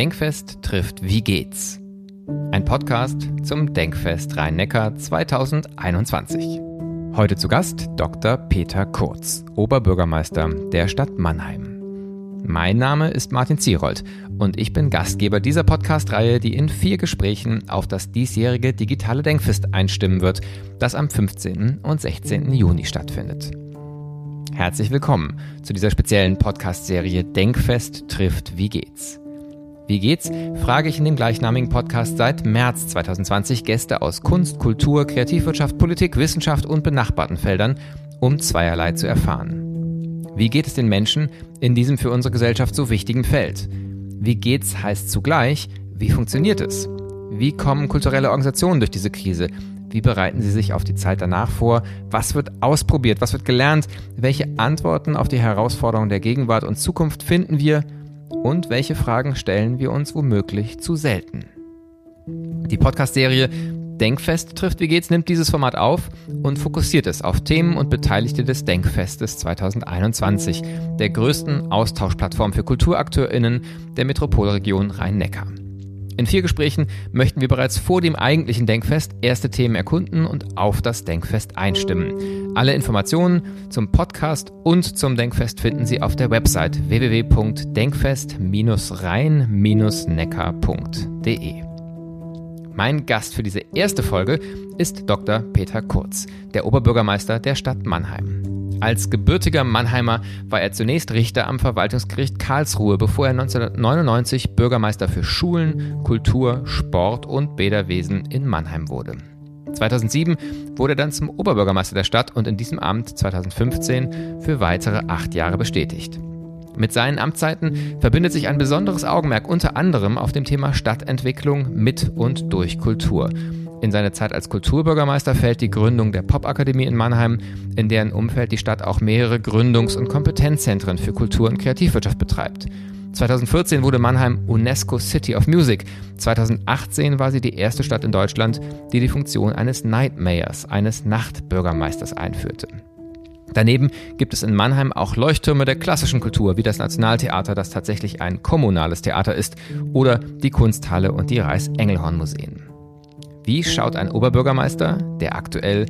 Denkfest trifft Wie geht's? Ein Podcast zum Denkfest Rhein-Neckar 2021. Heute zu Gast Dr. Peter Kurz, Oberbürgermeister der Stadt Mannheim. Mein Name ist Martin Zierold und ich bin Gastgeber dieser Podcast-Reihe, die in vier Gesprächen auf das diesjährige digitale Denkfest einstimmen wird, das am 15. und 16. Juni stattfindet. Herzlich willkommen zu dieser speziellen Podcast-Serie Denkfest trifft Wie geht's? Wie geht's? frage ich in dem gleichnamigen Podcast seit März 2020 Gäste aus Kunst, Kultur, Kreativwirtschaft, Politik, Wissenschaft und benachbarten Feldern, um zweierlei zu erfahren. Wie geht es den Menschen in diesem für unsere Gesellschaft so wichtigen Feld? Wie geht's heißt zugleich, wie funktioniert es? Wie kommen kulturelle Organisationen durch diese Krise? Wie bereiten sie sich auf die Zeit danach vor? Was wird ausprobiert? Was wird gelernt? Welche Antworten auf die Herausforderungen der Gegenwart und Zukunft finden wir? Und welche Fragen stellen wir uns womöglich zu selten? Die Podcast-Serie Denkfest trifft Wie geht's nimmt dieses Format auf und fokussiert es auf Themen und Beteiligte des Denkfestes 2021, der größten Austauschplattform für KulturakteurInnen der Metropolregion Rhein-Neckar. In vier Gesprächen möchten wir bereits vor dem eigentlichen Denkfest erste Themen erkunden und auf das Denkfest einstimmen. Alle Informationen zum Podcast und zum Denkfest finden Sie auf der Website www.denkfest-rhein-neckar.de. Mein Gast für diese erste Folge ist Dr. Peter Kurz, der Oberbürgermeister der Stadt Mannheim. Als gebürtiger Mannheimer war er zunächst Richter am Verwaltungsgericht Karlsruhe, bevor er 1999 Bürgermeister für Schulen, Kultur, Sport und Bäderwesen in Mannheim wurde. 2007 wurde er dann zum Oberbürgermeister der Stadt und in diesem Amt 2015 für weitere acht Jahre bestätigt. Mit seinen Amtszeiten verbindet sich ein besonderes Augenmerk unter anderem auf dem Thema Stadtentwicklung mit und durch Kultur. In seine Zeit als Kulturbürgermeister fällt die Gründung der Popakademie in Mannheim, in deren Umfeld die Stadt auch mehrere Gründungs- und Kompetenzzentren für Kultur- und Kreativwirtschaft betreibt. 2014 wurde Mannheim UNESCO City of Music. 2018 war sie die erste Stadt in Deutschland, die die Funktion eines Nightmayors, eines Nachtbürgermeisters einführte. Daneben gibt es in Mannheim auch Leuchttürme der klassischen Kultur, wie das Nationaltheater, das tatsächlich ein kommunales Theater ist, oder die Kunsthalle und die Reichs-Engelhorn-Museen. Wie schaut ein Oberbürgermeister, der aktuell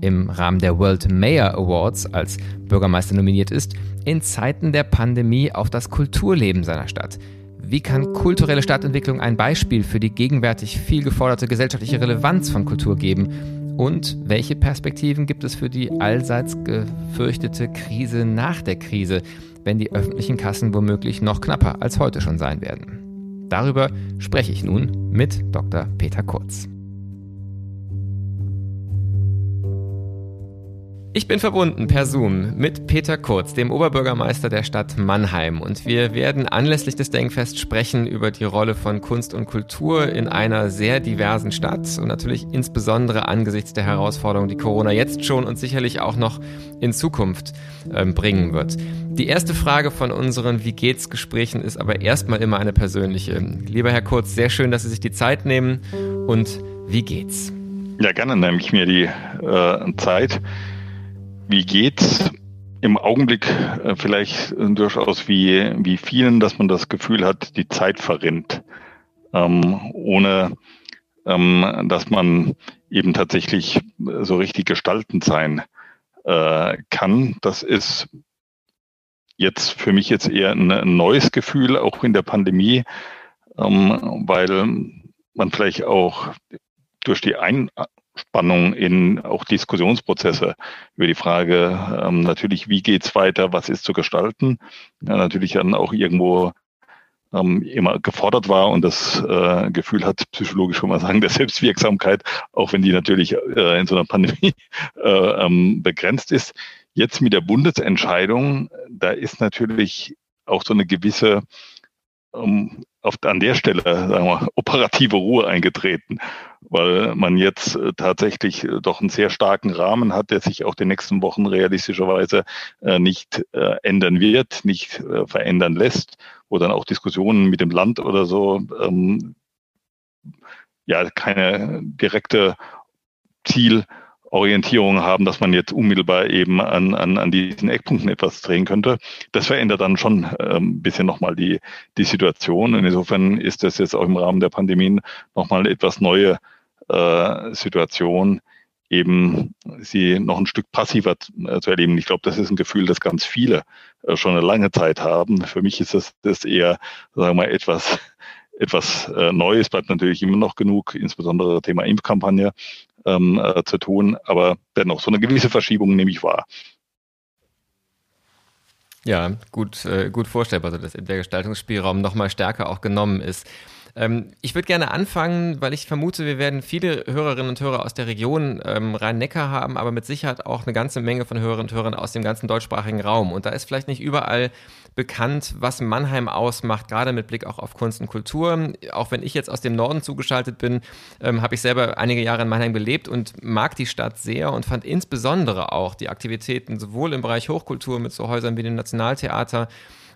im Rahmen der World Mayor Awards als Bürgermeister nominiert ist, in Zeiten der Pandemie auf das Kulturleben seiner Stadt? Wie kann kulturelle Stadtentwicklung ein Beispiel für die gegenwärtig viel geforderte gesellschaftliche Relevanz von Kultur geben? Und welche Perspektiven gibt es für die allseits gefürchtete Krise nach der Krise, wenn die öffentlichen Kassen womöglich noch knapper als heute schon sein werden? Darüber spreche ich nun mit Dr. Peter Kurz. Ich bin verbunden per Zoom mit Peter Kurz, dem Oberbürgermeister der Stadt Mannheim. Und wir werden anlässlich des Denkfests sprechen über die Rolle von Kunst und Kultur in einer sehr diversen Stadt und natürlich insbesondere angesichts der Herausforderungen, die Corona jetzt schon und sicherlich auch noch in Zukunft äh, bringen wird. Die erste Frage von unseren Wie geht's Gesprächen ist aber erstmal immer eine persönliche. Lieber Herr Kurz, sehr schön, dass Sie sich die Zeit nehmen. Und wie geht's? Ja, gerne nehme ich mir die äh, Zeit. Wie geht's? Im Augenblick äh, vielleicht durchaus wie, wie vielen, dass man das Gefühl hat, die Zeit verrinnt, ähm, ohne ähm, dass man eben tatsächlich so richtig gestaltend sein äh, kann. Das ist jetzt für mich jetzt eher ein, ein neues Gefühl, auch in der Pandemie, ähm, weil man vielleicht auch durch die Ein Spannung in auch Diskussionsprozesse. Über die Frage ähm, natürlich, wie geht's weiter, was ist zu gestalten, ja, natürlich dann auch irgendwo ähm, immer gefordert war und das äh, Gefühl hat, psychologisch schon mal sagen, der Selbstwirksamkeit, auch wenn die natürlich äh, in so einer Pandemie äh, ähm, begrenzt ist. Jetzt mit der Bundesentscheidung, da ist natürlich auch so eine gewisse ähm, auf, an der Stelle, sagen wir, operative Ruhe eingetreten, weil man jetzt äh, tatsächlich äh, doch einen sehr starken Rahmen hat, der sich auch die nächsten Wochen realistischerweise äh, nicht äh, ändern wird, nicht äh, verändern lässt, wo dann auch Diskussionen mit dem Land oder so ähm, ja keine direkte Ziel Orientierung haben, dass man jetzt unmittelbar eben an, an, an diesen Eckpunkten etwas drehen könnte. Das verändert dann schon ähm, ein bisschen nochmal die, die Situation. Und insofern ist das jetzt auch im Rahmen der Pandemien nochmal etwas neue äh, Situation, eben sie noch ein Stück passiver äh, zu erleben. Ich glaube, das ist ein Gefühl, das ganz viele äh, schon eine lange Zeit haben. Für mich ist das, das eher, sagen wir mal, etwas etwas Neues bleibt natürlich immer noch genug, insbesondere Thema Impfkampagne ähm, äh, zu tun, aber dennoch so eine gewisse Verschiebung nehme ich wahr. Ja, gut, gut vorstellbar, dass der Gestaltungsspielraum nochmal stärker auch genommen ist. Ähm, ich würde gerne anfangen, weil ich vermute, wir werden viele Hörerinnen und Hörer aus der Region ähm, Rhein-Neckar haben, aber mit Sicherheit auch eine ganze Menge von Hörerinnen und Hörern aus dem ganzen deutschsprachigen Raum. Und da ist vielleicht nicht überall bekannt, was Mannheim ausmacht, gerade mit Blick auch auf Kunst und Kultur. Auch wenn ich jetzt aus dem Norden zugeschaltet bin, ähm, habe ich selber einige Jahre in Mannheim gelebt und mag die Stadt sehr und fand insbesondere auch die Aktivitäten sowohl im Bereich Hochkultur mit so Häusern wie dem Nationaltheater,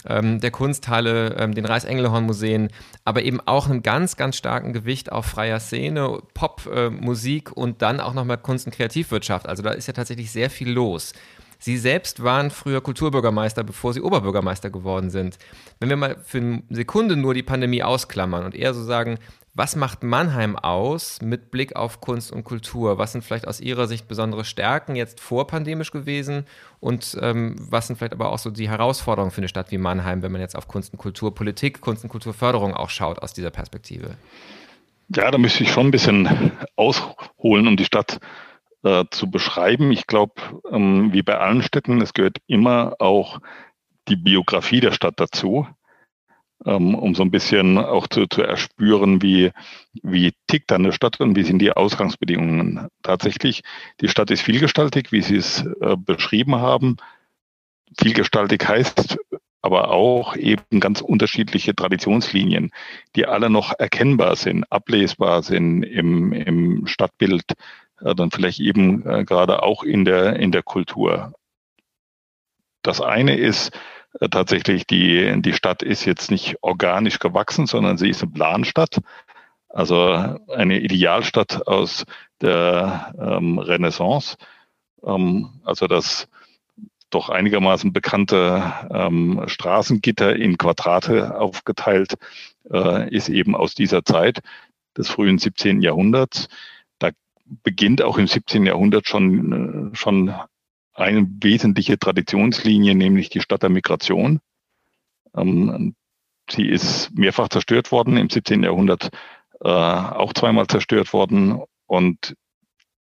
ähm, der Kunsthalle, ähm, den Reichs-Engelhorn-Museen, aber eben auch einem ganz, ganz starken Gewicht auf freier Szene, Pop, äh, Musik und dann auch nochmal Kunst- und Kreativwirtschaft. Also da ist ja tatsächlich sehr viel los. Sie selbst waren früher Kulturbürgermeister, bevor Sie Oberbürgermeister geworden sind. Wenn wir mal für eine Sekunde nur die Pandemie ausklammern und eher so sagen, was macht Mannheim aus mit Blick auf Kunst und Kultur? Was sind vielleicht aus Ihrer Sicht besondere Stärken jetzt vorpandemisch gewesen? Und ähm, was sind vielleicht aber auch so die Herausforderungen für eine Stadt wie Mannheim, wenn man jetzt auf Kunst und Kulturpolitik, Kunst und Kulturförderung auch schaut aus dieser Perspektive? Ja, da müsste ich schon ein bisschen ausholen, um die Stadt äh, zu beschreiben. Ich glaube, ähm, wie bei allen Städten, es gehört immer auch die Biografie der Stadt dazu. Ähm, um so ein bisschen auch zu, zu erspüren, wie, wie tickt eine Stadt und wie sind die Ausgangsbedingungen tatsächlich. Die Stadt ist vielgestaltig, wie Sie es äh, beschrieben haben. Vielgestaltig heißt aber auch eben ganz unterschiedliche Traditionslinien, die alle noch erkennbar sind, ablesbar sind im, im Stadtbild, äh, dann vielleicht eben äh, gerade auch in der, in der Kultur. Das eine ist, tatsächlich die, die Stadt ist jetzt nicht organisch gewachsen, sondern sie ist eine Planstadt. Also eine Idealstadt aus der ähm, Renaissance. Ähm, also das doch einigermaßen bekannte ähm, Straßengitter in Quadrate aufgeteilt äh, ist eben aus dieser Zeit des frühen 17. Jahrhunderts. Da beginnt auch im 17. Jahrhundert schon, äh, schon eine wesentliche Traditionslinie, nämlich die Stadt der Migration. Ähm, sie ist mehrfach zerstört worden, im 17. Jahrhundert äh, auch zweimal zerstört worden und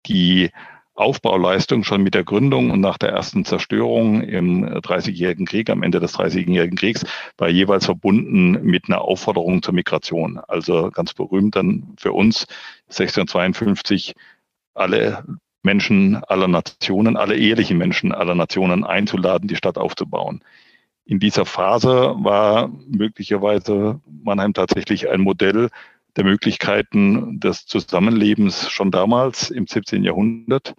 die Aufbauleistung schon mit der Gründung und nach der ersten Zerstörung im Dreißigjährigen Krieg, am Ende des Dreißigjährigen Kriegs, war jeweils verbunden mit einer Aufforderung zur Migration. Also ganz berühmt dann für uns 1652 alle Menschen aller Nationen, alle ehrlichen Menschen aller Nationen einzuladen, die Stadt aufzubauen. In dieser Phase war möglicherweise Mannheim tatsächlich ein Modell der Möglichkeiten des Zusammenlebens schon damals im 17. Jahrhundert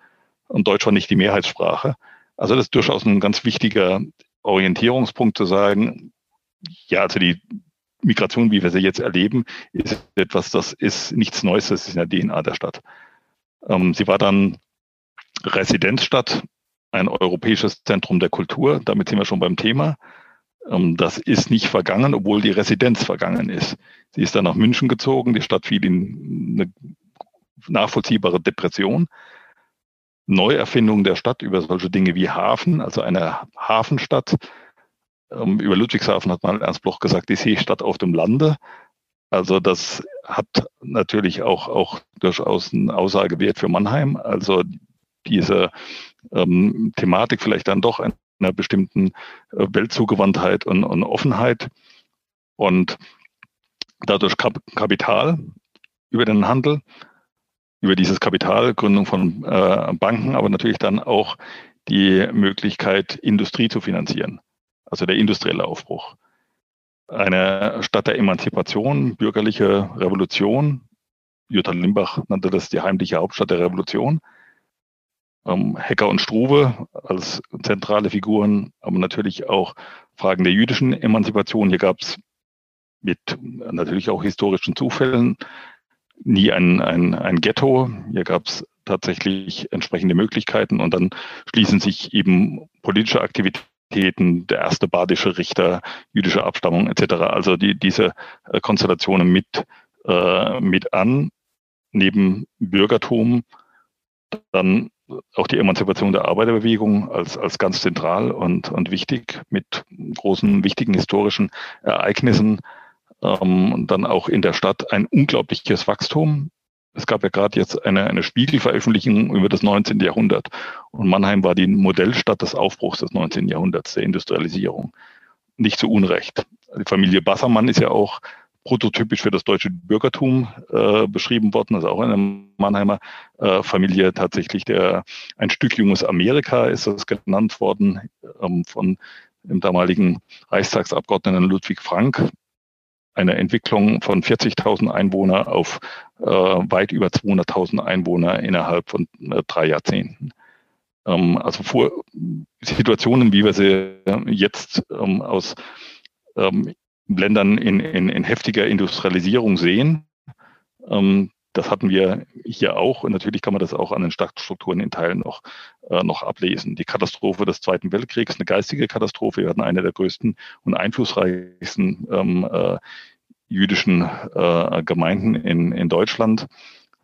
und Deutsch war nicht die Mehrheitssprache. Also das ist durchaus ein ganz wichtiger Orientierungspunkt zu sagen, ja, also die Migration, wie wir sie jetzt erleben, ist etwas, das ist nichts Neues, das ist in der DNA der Stadt. Ähm, sie war dann Residenzstadt, ein europäisches Zentrum der Kultur. Damit sind wir schon beim Thema. Ähm, das ist nicht vergangen, obwohl die Residenz vergangen ist. Sie ist dann nach München gezogen. Die Stadt fiel in eine nachvollziehbare Depression. Neuerfindung der Stadt über solche Dinge wie Hafen, also eine Hafenstadt. Ähm, über Ludwigshafen hat mal Ernst Bloch gesagt, die Seestadt auf dem Lande. Also das hat natürlich auch, auch durchaus einen Aussagewert für Mannheim. Also diese ähm, Thematik vielleicht dann doch einer bestimmten äh, Weltzugewandtheit und, und Offenheit und dadurch Kap Kapital über den Handel, über dieses Kapital, Gründung von äh, Banken, aber natürlich dann auch die Möglichkeit, Industrie zu finanzieren, also der industrielle Aufbruch. Eine Stadt der Emanzipation, bürgerliche Revolution. Jutta Limbach nannte das die heimliche Hauptstadt der Revolution ähm, Hecker und Struve als zentrale Figuren, aber natürlich auch Fragen der jüdischen Emanzipation. Hier gab es mit natürlich auch historischen Zufällen nie ein, ein, ein Ghetto. Hier gab es tatsächlich entsprechende Möglichkeiten und dann schließen sich eben politische Aktivitäten, der erste badische Richter, jüdische Abstammung etc., also die, diese äh, Konstellationen mit, äh, mit an, neben Bürgertum, dann auch die Emanzipation der Arbeiterbewegung als, als ganz zentral und, und wichtig mit großen, wichtigen historischen Ereignissen. Ähm, dann auch in der Stadt ein unglaubliches Wachstum. Es gab ja gerade jetzt eine, eine Spiegelveröffentlichung über das 19. Jahrhundert. Und Mannheim war die Modellstadt des Aufbruchs des 19. Jahrhunderts, der Industrialisierung. Nicht zu Unrecht. Die Familie Bassermann ist ja auch prototypisch für das deutsche Bürgertum äh, beschrieben worden. Also auch eine Mannheimer äh, Familie tatsächlich der ein Stück junges Amerika ist das genannt worden ähm, von dem damaligen Reichstagsabgeordneten Ludwig Frank. Eine Entwicklung von 40.000 Einwohner auf äh, weit über 200.000 Einwohner innerhalb von äh, drei Jahrzehnten. Ähm, also vor Situationen, wie wir sie jetzt ähm, aus ähm, Ländern in, in, in heftiger Industrialisierung sehen. Ähm, das hatten wir hier auch und natürlich kann man das auch an den Stadtstrukturen in Teilen noch, äh, noch ablesen. Die Katastrophe des Zweiten Weltkriegs, eine geistige Katastrophe. Wir hatten eine der größten und einflussreichsten ähm, äh, jüdischen äh, Gemeinden in, in Deutschland.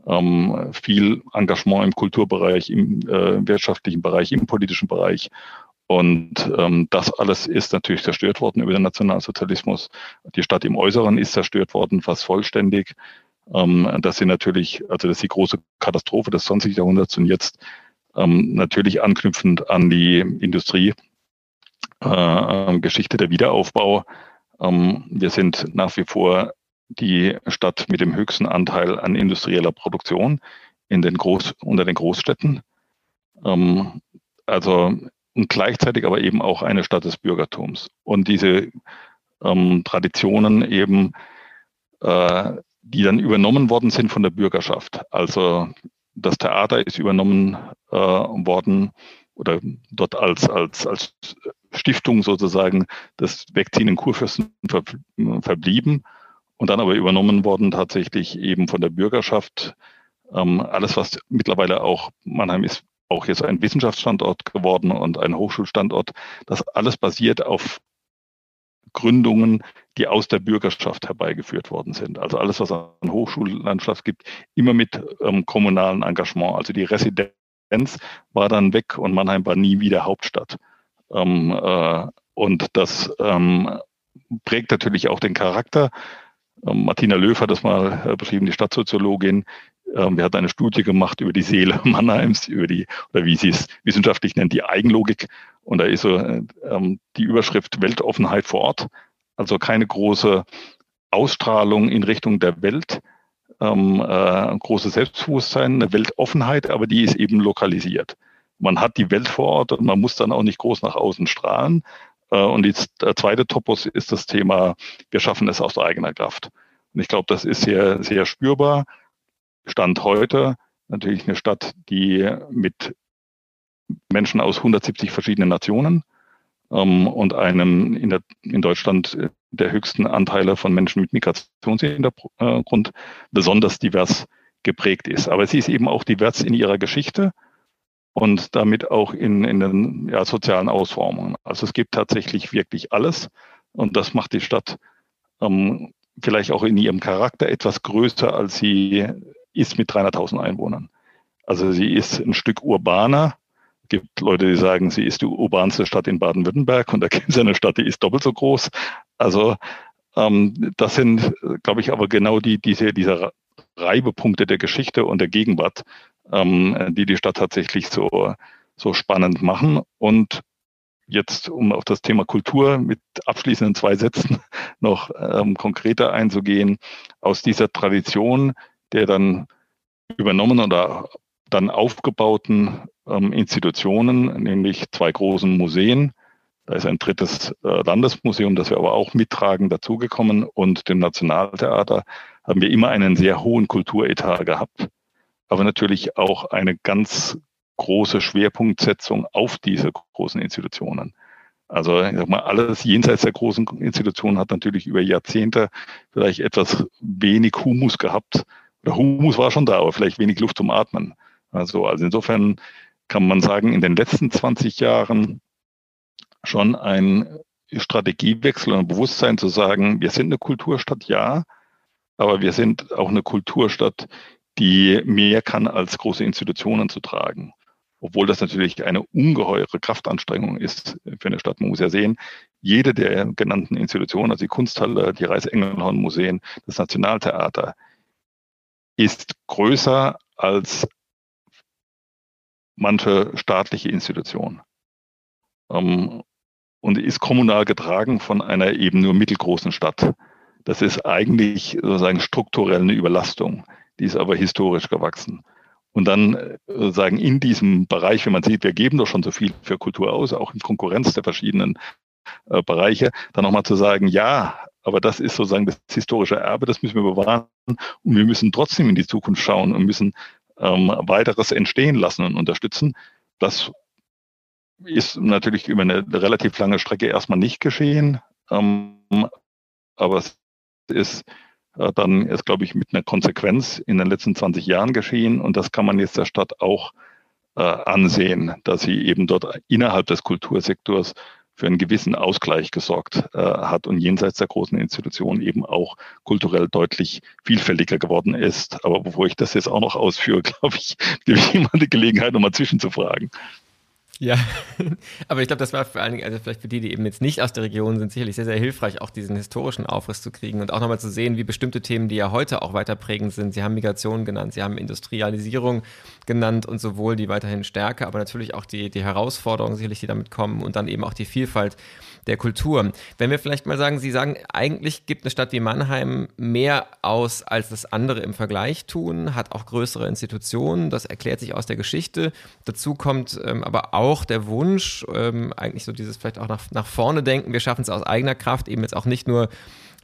Ähm, viel Engagement im Kulturbereich, im äh, wirtschaftlichen Bereich, im politischen Bereich und ähm, das alles ist natürlich zerstört worden über den Nationalsozialismus. Die Stadt im Äußeren ist zerstört worden, fast vollständig. Ähm, das sind natürlich, also das ist die große Katastrophe des 20. Jahrhunderts und jetzt ähm, natürlich anknüpfend an die Industrie. Äh, Geschichte der Wiederaufbau. Ähm, wir sind nach wie vor die Stadt mit dem höchsten Anteil an industrieller Produktion in den Groß, unter den Großstädten. Ähm, also und gleichzeitig aber eben auch eine Stadt des Bürgertums. Und diese ähm, Traditionen eben, äh, die dann übernommen worden sind von der Bürgerschaft. Also das Theater ist übernommen äh, worden oder dort als, als, als Stiftung sozusagen das Wegziehen in Kurfürsten ver, verblieben und dann aber übernommen worden tatsächlich eben von der Bürgerschaft. Ähm, alles, was mittlerweile auch, Mannheim ist auch jetzt ein Wissenschaftsstandort geworden und ein Hochschulstandort. Das alles basiert auf Gründungen, die aus der Bürgerschaft herbeigeführt worden sind. Also alles, was an Hochschullandschaft gibt, immer mit ähm, kommunalen Engagement. Also die Residenz war dann weg und Mannheim war nie wieder Hauptstadt. Ähm, äh, und das ähm, prägt natürlich auch den Charakter. Ähm, Martina Löw hat das mal äh, beschrieben, die Stadtsoziologin, wir hatten eine Studie gemacht über die Seele Mannheims, über die, oder wie sie es wissenschaftlich nennt, die Eigenlogik. Und da ist so ähm, die Überschrift Weltoffenheit vor Ort. Also keine große Ausstrahlung in Richtung der Welt, ähm, äh, großes Selbstbewusstsein, eine Weltoffenheit, aber die ist eben lokalisiert. Man hat die Welt vor Ort und man muss dann auch nicht groß nach außen strahlen. Äh, und die, der zweite Topos ist das Thema, wir schaffen es aus eigener Kraft. Und ich glaube, das ist sehr, sehr spürbar. Stand heute natürlich eine Stadt, die mit Menschen aus 170 verschiedenen Nationen ähm, und einem in, der, in Deutschland der höchsten Anteile von Menschen mit Migrationshintergrund besonders divers geprägt ist. Aber sie ist eben auch divers in ihrer Geschichte und damit auch in, in den ja, sozialen Ausformungen. Also es gibt tatsächlich wirklich alles und das macht die Stadt ähm, vielleicht auch in ihrem Charakter etwas größer, als sie ist mit 300.000 Einwohnern. Also sie ist ein Stück urbaner. Es gibt Leute, die sagen, sie ist die urbanste Stadt in Baden-Württemberg und da gibt es eine Stadt, die ist doppelt so groß. Also ähm, das sind, glaube ich, aber genau die, diese, diese Reibepunkte der Geschichte und der Gegenwart, ähm, die die Stadt tatsächlich so, so spannend machen. Und jetzt, um auf das Thema Kultur mit abschließenden zwei Sätzen noch ähm, konkreter einzugehen, aus dieser Tradition der dann übernommen oder dann aufgebauten ähm, Institutionen, nämlich zwei großen Museen. Da ist ein drittes äh, Landesmuseum, das wir aber auch mittragen, dazugekommen. Und dem Nationaltheater haben wir immer einen sehr hohen Kulturetat gehabt, aber natürlich auch eine ganz große Schwerpunktsetzung auf diese großen Institutionen. Also ich sag mal, alles jenseits der großen Institutionen hat natürlich über Jahrzehnte vielleicht etwas wenig Humus gehabt, der Humus war schon da, aber vielleicht wenig Luft zum Atmen. Also, also insofern kann man sagen, in den letzten 20 Jahren schon ein Strategiewechsel und Bewusstsein zu sagen, wir sind eine Kulturstadt, ja, aber wir sind auch eine Kulturstadt, die mehr kann als große Institutionen zu tragen. Obwohl das natürlich eine ungeheure Kraftanstrengung ist für eine Stadt. Man muss ja sehen, jede der genannten Institutionen, also die Kunsthalle, die Reichsengelhorn-Museen, das Nationaltheater, ist größer als manche staatliche Institution. Ähm, und ist kommunal getragen von einer eben nur mittelgroßen Stadt. Das ist eigentlich sozusagen strukturell eine Überlastung. Die ist aber historisch gewachsen. Und dann äh, sozusagen in diesem Bereich, wenn man sieht, wir geben doch schon so viel für Kultur aus, auch in Konkurrenz der verschiedenen äh, Bereiche, dann nochmal zu sagen, ja, aber das ist sozusagen das historische Erbe, das müssen wir bewahren. Und wir müssen trotzdem in die Zukunft schauen und müssen ähm, weiteres entstehen lassen und unterstützen. Das ist natürlich über eine relativ lange Strecke erstmal nicht geschehen, ähm, aber es ist äh, dann ist, glaube ich, mit einer Konsequenz in den letzten 20 Jahren geschehen. Und das kann man jetzt der Stadt auch äh, ansehen, dass sie eben dort innerhalb des Kultursektors für einen gewissen Ausgleich gesorgt äh, hat und jenseits der großen Institutionen eben auch kulturell deutlich vielfältiger geworden ist. Aber bevor ich das jetzt auch noch ausführe, glaube ich, gebe ich jemand die Gelegenheit, nochmal zwischenzufragen. Ja, aber ich glaube, das war vor allen Dingen, also vielleicht für die, die eben jetzt nicht aus der Region sind, sicherlich sehr, sehr hilfreich, auch diesen historischen Aufriss zu kriegen und auch nochmal zu sehen, wie bestimmte Themen, die ja heute auch weiter prägend sind. Sie haben Migration genannt, Sie haben Industrialisierung genannt und sowohl die weiterhin Stärke, aber natürlich auch die, die Herausforderungen sicherlich, die damit kommen und dann eben auch die Vielfalt der Kultur. Wenn wir vielleicht mal sagen, Sie sagen, eigentlich gibt eine Stadt wie Mannheim mehr aus, als das andere im Vergleich tun, hat auch größere Institutionen, das erklärt sich aus der Geschichte. Dazu kommt ähm, aber auch der Wunsch, ähm, eigentlich so dieses vielleicht auch nach, nach vorne denken, wir schaffen es aus eigener Kraft, eben jetzt auch nicht nur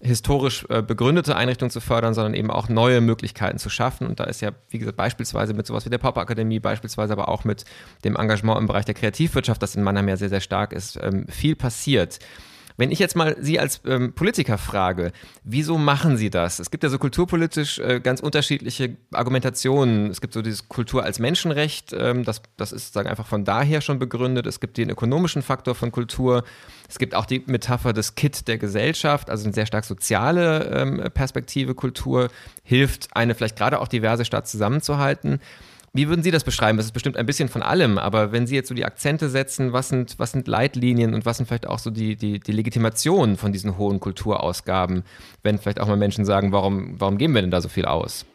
historisch äh, begründete Einrichtungen zu fördern, sondern eben auch neue Möglichkeiten zu schaffen. Und da ist ja, wie gesagt, beispielsweise mit sowas wie der Pop-Akademie, beispielsweise aber auch mit dem Engagement im Bereich der Kreativwirtschaft, das in Mannheim ja sehr, sehr stark ist, ähm, viel passiert. Wenn ich jetzt mal Sie als ähm, Politiker frage, wieso machen Sie das? Es gibt ja so kulturpolitisch äh, ganz unterschiedliche Argumentationen. Es gibt so dieses Kultur als Menschenrecht, ähm, das, das ist sagen einfach von daher schon begründet. Es gibt den ökonomischen Faktor von Kultur. Es gibt auch die Metapher des Kit der Gesellschaft, also eine sehr stark soziale ähm, Perspektive. Kultur hilft, eine vielleicht gerade auch diverse Stadt zusammenzuhalten. Wie würden Sie das beschreiben? Das ist bestimmt ein bisschen von allem, aber wenn Sie jetzt so die Akzente setzen, was sind, was sind Leitlinien und was sind vielleicht auch so die, die, die Legitimationen von diesen hohen Kulturausgaben, wenn vielleicht auch mal Menschen sagen, warum, warum geben wir denn da so viel aus?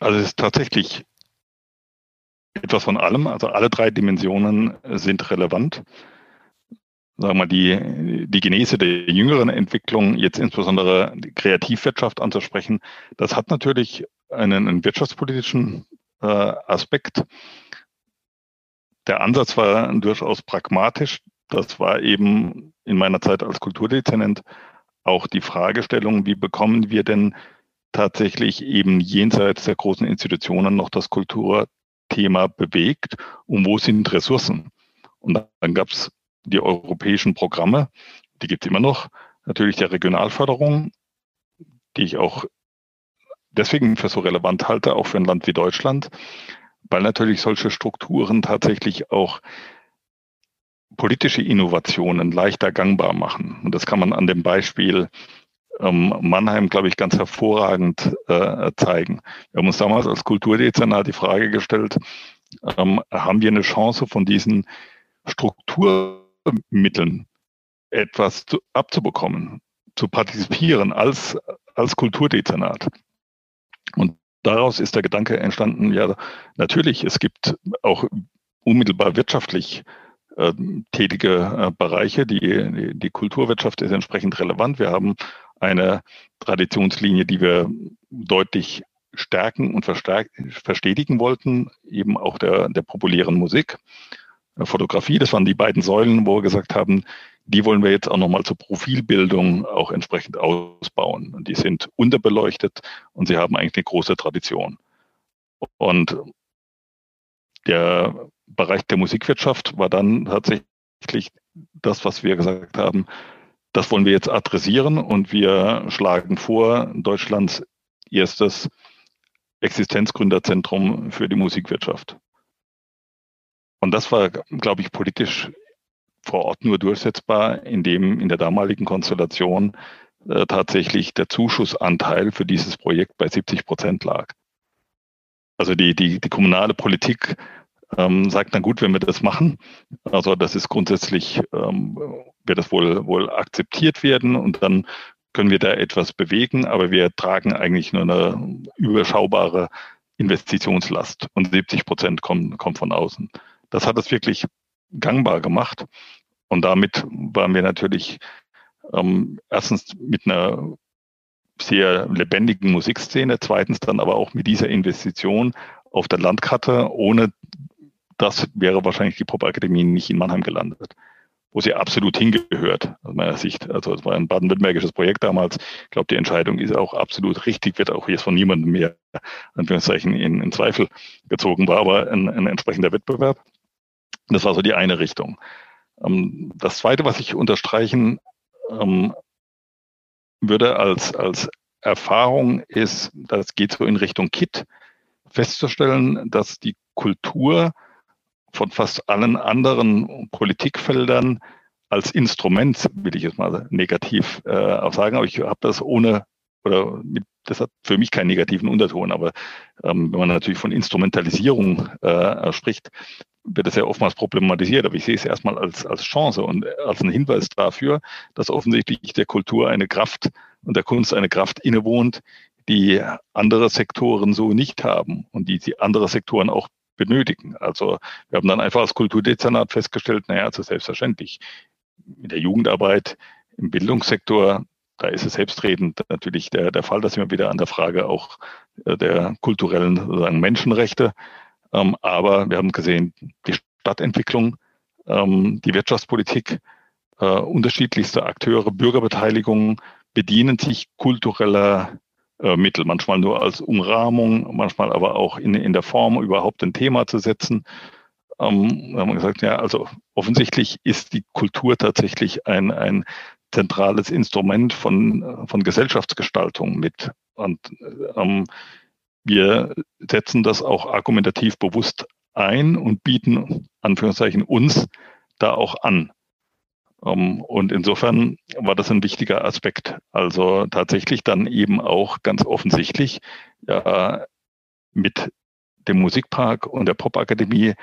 Also es ist tatsächlich etwas von allem. Also alle drei Dimensionen sind relevant. Sagen wir die, die Genese der jüngeren Entwicklung, jetzt insbesondere die Kreativwirtschaft anzusprechen, das hat natürlich einen, einen wirtschaftspolitischen äh, Aspekt. Der Ansatz war durchaus pragmatisch. Das war eben in meiner Zeit als Kulturdezernent auch die Fragestellung, wie bekommen wir denn tatsächlich eben jenseits der großen Institutionen noch das Kulturthema bewegt und wo sind Ressourcen? Und dann gab es die europäischen Programme, die gibt es immer noch, natürlich der Regionalförderung, die ich auch deswegen für so relevant halte, auch für ein Land wie Deutschland, weil natürlich solche Strukturen tatsächlich auch politische Innovationen leichter gangbar machen. Und das kann man an dem Beispiel ähm, Mannheim, glaube ich, ganz hervorragend äh, zeigen. Wir haben uns damals als Kulturdezernat die Frage gestellt, ähm, haben wir eine Chance von diesen Strukturmitteln etwas zu, abzubekommen, zu partizipieren als, als Kulturdezernat? Und daraus ist der Gedanke entstanden, ja, natürlich, es gibt auch unmittelbar wirtschaftlich äh, tätige äh, Bereiche. Die, die Kulturwirtschaft ist entsprechend relevant. Wir haben eine Traditionslinie, die wir deutlich stärken und verstetigen wollten, eben auch der, der populären Musik. Äh, Fotografie, das waren die beiden Säulen, wo wir gesagt haben, die wollen wir jetzt auch nochmal zur Profilbildung auch entsprechend ausbauen. Und die sind unterbeleuchtet und sie haben eigentlich eine große Tradition. Und der Bereich der Musikwirtschaft war dann tatsächlich das, was wir gesagt haben, das wollen wir jetzt adressieren und wir schlagen vor, Deutschlands erstes Existenzgründerzentrum für die Musikwirtschaft. Und das war, glaube ich, politisch vor Ort nur durchsetzbar, indem in der damaligen Konstellation äh, tatsächlich der Zuschussanteil für dieses Projekt bei 70 Prozent lag. Also die, die, die kommunale Politik ähm, sagt, dann gut, wenn wir das machen, also das ist grundsätzlich, ähm, wird das wohl, wohl akzeptiert werden und dann können wir da etwas bewegen, aber wir tragen eigentlich nur eine überschaubare Investitionslast und 70 Prozent kommen, kommen von außen. Das hat es wirklich gangbar gemacht. Und damit waren wir natürlich ähm, erstens mit einer sehr lebendigen Musikszene, zweitens dann aber auch mit dieser Investition auf der Landkarte. Ohne das wäre wahrscheinlich die Popakademie nicht in Mannheim gelandet, wo sie absolut hingehört, aus meiner Sicht. Also es war ein baden-württembergisches Projekt damals. Ich glaube, die Entscheidung ist auch absolut richtig, wird auch jetzt von niemandem mehr, in, in Zweifel gezogen, war aber ein, ein entsprechender Wettbewerb. Das war so die eine Richtung. Ähm, das zweite, was ich unterstreichen ähm, würde als, als Erfahrung ist, das geht so in Richtung Kit, festzustellen, dass die Kultur von fast allen anderen Politikfeldern als Instrument, will ich jetzt mal negativ äh, auch sagen, aber ich habe das ohne oder mit, das hat für mich keinen negativen Unterton, aber ähm, wenn man natürlich von Instrumentalisierung äh, spricht, wird es ja oftmals problematisiert, aber ich sehe es erstmal als, als Chance und als einen Hinweis dafür, dass offensichtlich der Kultur eine Kraft und der Kunst eine Kraft innewohnt, die andere Sektoren so nicht haben und die, die andere Sektoren auch benötigen. Also wir haben dann einfach als Kulturdezernat festgestellt, naja, also selbstverständlich, in der Jugendarbeit, im Bildungssektor, da ist es selbstredend natürlich der, der Fall, dass wir wieder an der Frage auch äh, der kulturellen sozusagen Menschenrechte ähm, aber wir haben gesehen, die Stadtentwicklung, ähm, die Wirtschaftspolitik, äh, unterschiedlichste Akteure, Bürgerbeteiligung bedienen sich kultureller äh, Mittel, manchmal nur als Umrahmung, manchmal aber auch in, in der Form überhaupt ein Thema zu setzen. Ähm, haben wir gesagt, ja, also offensichtlich ist die Kultur tatsächlich ein, ein zentrales Instrument von, von Gesellschaftsgestaltung mit. Und ähm, wir setzen das auch argumentativ bewusst ein und bieten, Anführungszeichen, uns da auch an. Ähm, und insofern war das ein wichtiger Aspekt. Also tatsächlich dann eben auch ganz offensichtlich ja, mit dem Musikpark und der Popakademie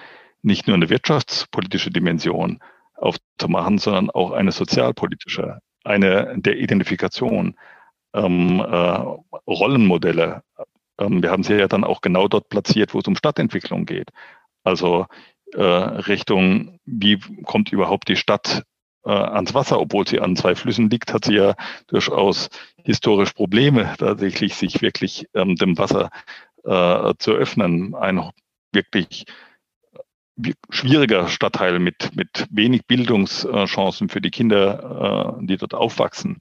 nicht nur eine wirtschaftspolitische Dimension aufzumachen, sondern auch eine sozialpolitische, eine der Identifikation, ähm, äh, Rollenmodelle ähm, wir haben sie ja dann auch genau dort platziert, wo es um Stadtentwicklung geht. Also äh, Richtung, wie kommt überhaupt die Stadt äh, ans Wasser, obwohl sie an zwei Flüssen liegt, hat sie ja durchaus historisch Probleme, tatsächlich sich wirklich ähm, dem Wasser äh, zu öffnen. Ein wirklich schwieriger Stadtteil mit, mit wenig Bildungschancen für die Kinder, äh, die dort aufwachsen.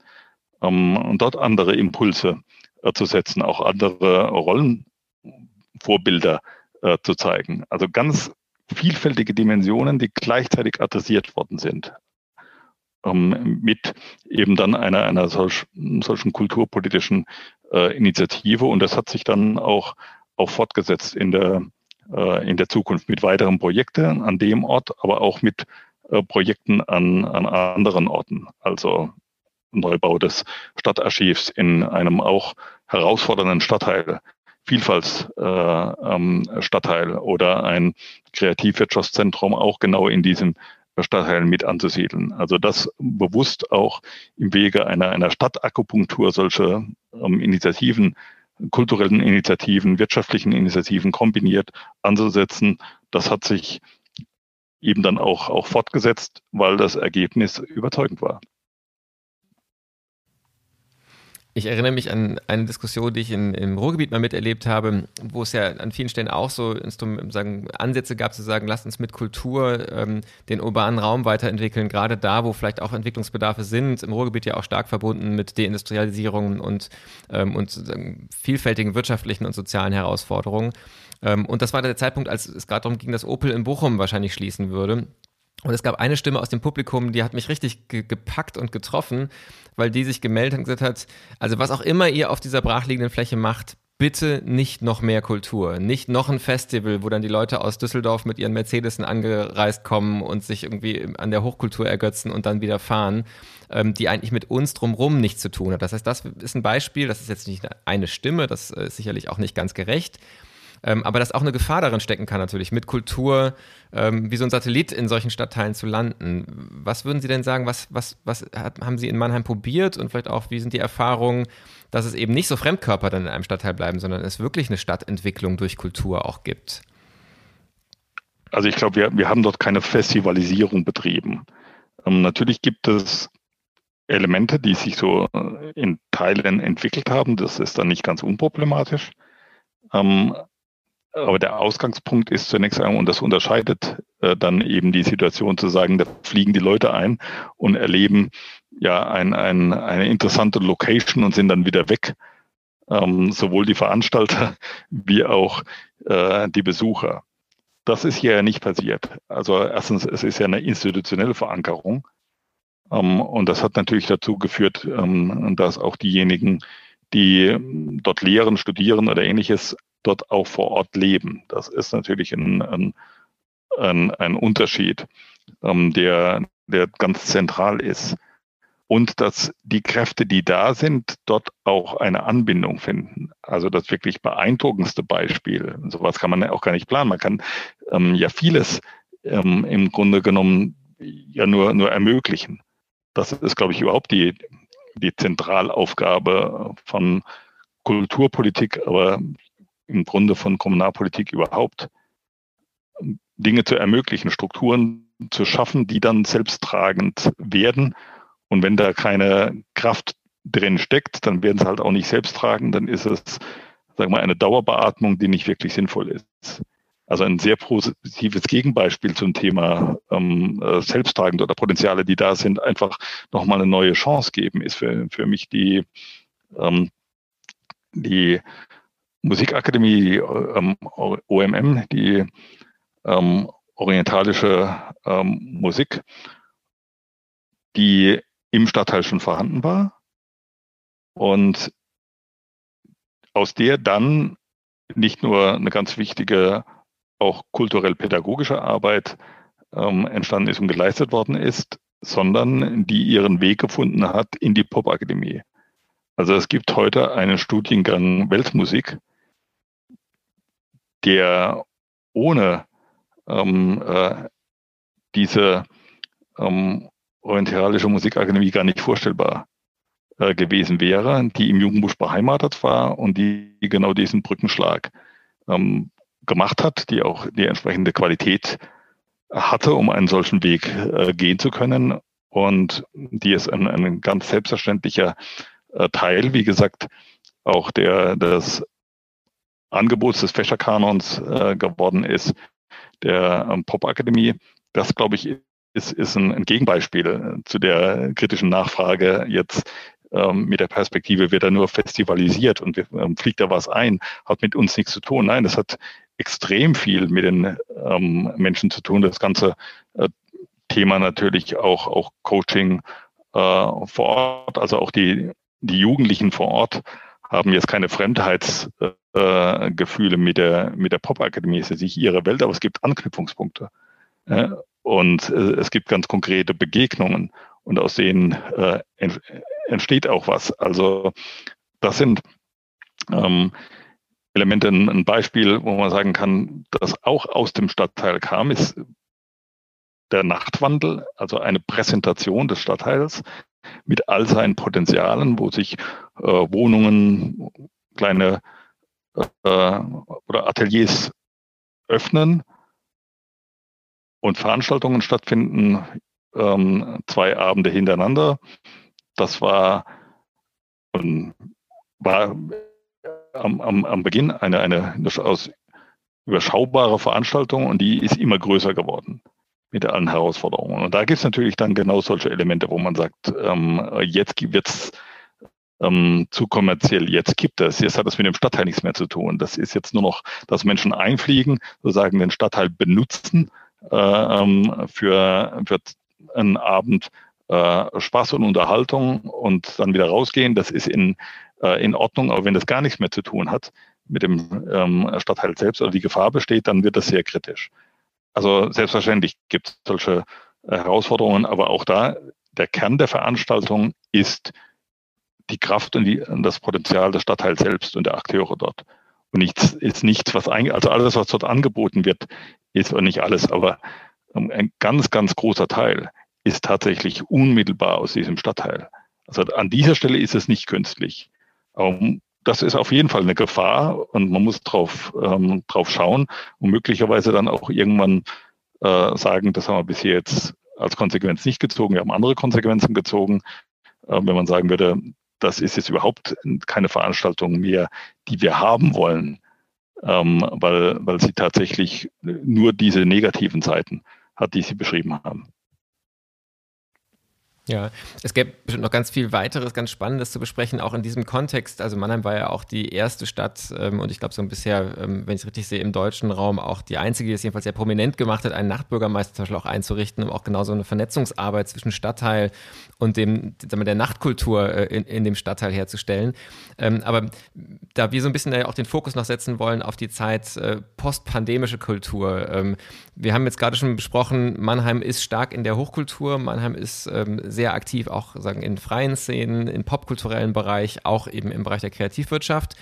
Ähm, und dort andere Impulse äh, zu setzen, auch andere Rollenvorbilder äh, zu zeigen. Also ganz vielfältige Dimensionen, die gleichzeitig adressiert worden sind. Ähm, mit eben dann einer, einer solch, solchen kulturpolitischen äh, Initiative. Und das hat sich dann auch, auch fortgesetzt in der, äh, in der Zukunft mit weiteren Projekten an dem Ort, aber auch mit äh, Projekten an, an anderen Orten. Also Neubau des Stadtarchivs in einem auch herausfordernden Stadtteil, Vielfaltsstadtteil äh, ähm, oder ein Kreativwirtschaftszentrum auch genau in diesem Stadtteil mit anzusiedeln. Also das bewusst auch im Wege einer, einer Stadtakupunktur solche ähm, Initiativen, kulturellen Initiativen, wirtschaftlichen Initiativen kombiniert anzusetzen, das hat sich eben dann auch, auch fortgesetzt, weil das Ergebnis überzeugend war. Ich erinnere mich an eine Diskussion, die ich in, im Ruhrgebiet mal miterlebt habe, wo es ja an vielen Stellen auch so sagen, Ansätze gab zu sagen, lasst uns mit Kultur ähm, den urbanen Raum weiterentwickeln, gerade da, wo vielleicht auch Entwicklungsbedarfe sind. Im Ruhrgebiet ja auch stark verbunden mit Deindustrialisierung und, ähm, und vielfältigen wirtschaftlichen und sozialen Herausforderungen. Ähm, und das war der Zeitpunkt, als es gerade darum ging, dass Opel in Bochum wahrscheinlich schließen würde. Und es gab eine Stimme aus dem Publikum, die hat mich richtig ge gepackt und getroffen, weil die sich gemeldet und gesagt hat, also was auch immer ihr auf dieser brachliegenden Fläche macht, bitte nicht noch mehr Kultur, nicht noch ein Festival, wo dann die Leute aus Düsseldorf mit ihren Mercedesen angereist kommen und sich irgendwie an der Hochkultur ergötzen und dann wieder fahren, ähm, die eigentlich mit uns drumherum nichts zu tun hat. Das heißt, das ist ein Beispiel, das ist jetzt nicht eine Stimme, das ist sicherlich auch nicht ganz gerecht, ähm, aber dass auch eine Gefahr darin stecken kann, natürlich mit Kultur ähm, wie so ein Satellit in solchen Stadtteilen zu landen. Was würden Sie denn sagen, was, was, was hat, haben Sie in Mannheim probiert und vielleicht auch, wie sind die Erfahrungen, dass es eben nicht so Fremdkörper dann in einem Stadtteil bleiben, sondern es wirklich eine Stadtentwicklung durch Kultur auch gibt? Also ich glaube, wir, wir haben dort keine Festivalisierung betrieben. Ähm, natürlich gibt es Elemente, die sich so äh, in Teilen entwickelt haben. Das ist dann nicht ganz unproblematisch. Ähm, aber der Ausgangspunkt ist zunächst einmal, und das unterscheidet äh, dann eben die Situation zu sagen, da fliegen die Leute ein und erleben ja ein, ein, eine interessante Location und sind dann wieder weg. Ähm, sowohl die Veranstalter wie auch äh, die Besucher. Das ist hier ja nicht passiert. Also erstens, es ist ja eine institutionelle Verankerung. Ähm, und das hat natürlich dazu geführt, ähm, dass auch diejenigen, die dort lehren, studieren oder ähnliches, dort auch vor Ort leben. Das ist natürlich ein, ein, ein, ein Unterschied, ähm, der, der ganz zentral ist. Und dass die Kräfte, die da sind, dort auch eine Anbindung finden. Also das wirklich beeindruckendste Beispiel. Sowas kann man ja auch gar nicht planen. Man kann ähm, ja vieles ähm, im Grunde genommen ja nur, nur ermöglichen. Das ist, glaube ich, überhaupt die, die Zentralaufgabe von Kulturpolitik, aber im Grunde von Kommunalpolitik überhaupt, Dinge zu ermöglichen, Strukturen zu schaffen, die dann selbsttragend werden. Und wenn da keine Kraft drin steckt, dann werden sie halt auch nicht selbst tragen, dann ist es, sagen wir mal, eine Dauerbeatmung, die nicht wirklich sinnvoll ist. Also ein sehr positives Gegenbeispiel zum Thema ähm, äh, selbsttragend oder Potenziale, die da sind, einfach nochmal eine neue Chance geben, ist für, für mich die, ähm, die Musikakademie, die ähm, OMM, die ähm, orientalische ähm, Musik, die im Stadtteil schon vorhanden war und aus der dann nicht nur eine ganz wichtige auch kulturell-pädagogische Arbeit ähm, entstanden ist und geleistet worden ist, sondern die ihren Weg gefunden hat in die Popakademie. Also es gibt heute einen Studiengang Weltmusik, der ohne ähm, äh, diese ähm, orientalische Musikakademie gar nicht vorstellbar äh, gewesen wäre, die im Jugendbusch beheimatet war und die genau diesen Brückenschlag ähm, gemacht hat, die auch die entsprechende Qualität hatte, um einen solchen Weg äh, gehen zu können. Und die ist ein, ein ganz selbstverständlicher äh, Teil, wie gesagt, auch der des Angebots des Fächerkanons äh, geworden ist, der ähm, Popakademie. Das, glaube ich, ist, ist ein, ein Gegenbeispiel zu der kritischen Nachfrage jetzt ähm, mit der Perspektive, wird er nur festivalisiert und ähm, fliegt da was ein, hat mit uns nichts zu tun. Nein, das hat extrem viel mit den ähm, Menschen zu tun. Das ganze äh, Thema natürlich auch, auch Coaching äh, vor Ort, also auch die, die Jugendlichen vor Ort haben jetzt keine Fremdheitsgefühle äh, mit der, mit der Popakademie. Es ist nicht ihre Welt, aber es gibt Anknüpfungspunkte. Äh, und äh, es gibt ganz konkrete Begegnungen und aus denen äh, entsteht auch was. Also das sind ähm, Elemente. Ein Beispiel, wo man sagen kann, dass auch aus dem Stadtteil kam, ist der Nachtwandel, also eine Präsentation des Stadtteils mit all seinen Potenzialen, wo sich äh, Wohnungen, kleine oder Ateliers öffnen und Veranstaltungen stattfinden, ähm, zwei Abende hintereinander. Das war, war am, am, am Beginn eine, eine durchaus überschaubare Veranstaltung und die ist immer größer geworden mit allen Herausforderungen. Und da gibt es natürlich dann genau solche Elemente, wo man sagt, ähm, jetzt wird's ähm, zu kommerziell, jetzt gibt es, jetzt hat es mit dem Stadtteil nichts mehr zu tun. Das ist jetzt nur noch, dass Menschen einfliegen, sozusagen den Stadtteil benutzen äh, ähm, für, für einen Abend äh, Spaß und Unterhaltung und dann wieder rausgehen. Das ist in äh, in Ordnung, aber wenn das gar nichts mehr zu tun hat mit dem ähm, Stadtteil selbst oder die Gefahr besteht, dann wird das sehr kritisch. Also selbstverständlich gibt es solche äh, Herausforderungen, aber auch da, der Kern der Veranstaltung ist die Kraft und, die, und das Potenzial des Stadtteils selbst und der Akteure dort. Und nichts ist nichts, was eigentlich, also alles, was dort angeboten wird, ist und nicht alles, aber ähm, ein ganz, ganz großer Teil ist tatsächlich unmittelbar aus diesem Stadtteil. Also an dieser Stelle ist es nicht künstlich. Um, das ist auf jeden Fall eine Gefahr und man muss drauf, ähm, drauf schauen und möglicherweise dann auch irgendwann äh, sagen, das haben wir bisher jetzt als Konsequenz nicht gezogen, wir haben andere Konsequenzen gezogen. Äh, wenn man sagen würde, das ist jetzt überhaupt keine Veranstaltung mehr, die wir haben wollen, ähm, weil, weil sie tatsächlich nur diese negativen Seiten hat, die Sie beschrieben haben. Ja, es gäbe bestimmt noch ganz viel weiteres, ganz Spannendes zu besprechen, auch in diesem Kontext. Also Mannheim war ja auch die erste Stadt ähm, und ich glaube so bisher, ähm, wenn ich es richtig sehe, im deutschen Raum auch die einzige, die es jedenfalls sehr prominent gemacht hat, einen Nachtbürgermeister zum Beispiel auch einzurichten, um auch genau so eine Vernetzungsarbeit zwischen Stadtteil und dem, sagen wir, der Nachtkultur äh, in, in dem Stadtteil herzustellen. Ähm, aber da wir so ein bisschen auch den Fokus noch setzen wollen auf die Zeit äh, postpandemische Kultur. Ähm, wir haben jetzt gerade schon besprochen, Mannheim ist stark in der Hochkultur, Mannheim ist ähm, sehr aktiv auch sagen in freien Szenen, im popkulturellen Bereich, auch eben im Bereich der Kreativwirtschaft.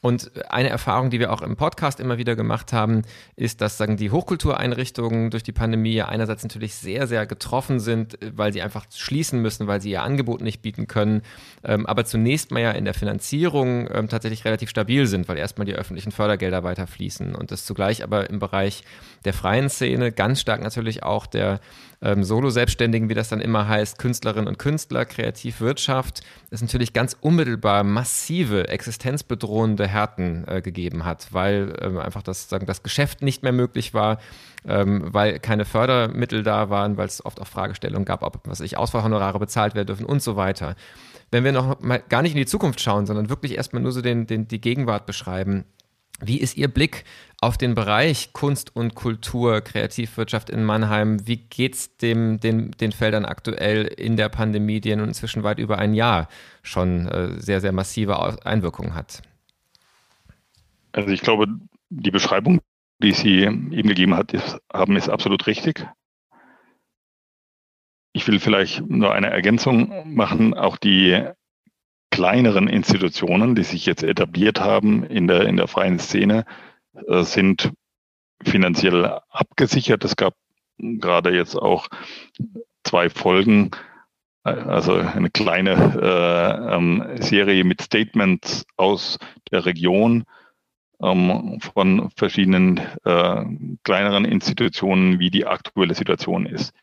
Und eine Erfahrung, die wir auch im Podcast immer wieder gemacht haben, ist, dass sagen die Hochkultureinrichtungen durch die Pandemie einerseits natürlich sehr, sehr getroffen sind, weil sie einfach schließen müssen, weil sie ihr Angebot nicht bieten können, ähm, aber zunächst mal ja in der Finanzierung ähm, tatsächlich relativ stabil sind, weil erstmal die öffentlichen Fördergelder weiter fließen und das zugleich aber im Bereich der freien Szene ganz stark natürlich auch der ähm, Solo-Selbstständigen, wie das dann immer heißt, Künstlerinnen und Künstler, Kreativwirtschaft, es natürlich ganz unmittelbar massive, existenzbedrohende Härten äh, gegeben hat, weil ähm, einfach das, sagen, das Geschäft nicht mehr möglich war, ähm, weil keine Fördermittel da waren, weil es oft auch Fragestellungen gab, ob was ich Ausfallhonorare bezahlt werden dürfen und so weiter. Wenn wir noch mal gar nicht in die Zukunft schauen, sondern wirklich erstmal nur so den, den, die Gegenwart beschreiben, wie ist Ihr Blick auf den Bereich Kunst und Kultur, Kreativwirtschaft in Mannheim? Wie geht es den, den Feldern aktuell in der Pandemie, die nun inzwischen weit über ein Jahr schon äh, sehr, sehr massive Einwirkungen hat? Also ich glaube, die Beschreibung, die Sie eben gegeben hat, ist, haben, ist absolut richtig. Ich will vielleicht nur eine Ergänzung machen. Auch die kleineren Institutionen, die sich jetzt etabliert haben in der, in der freien Szene, äh, sind finanziell abgesichert. Es gab gerade jetzt auch zwei Folgen, äh, also eine kleine äh, ähm, Serie mit Statements aus der Region ähm, von verschiedenen äh, kleineren Institutionen, wie die aktuelle Situation ist.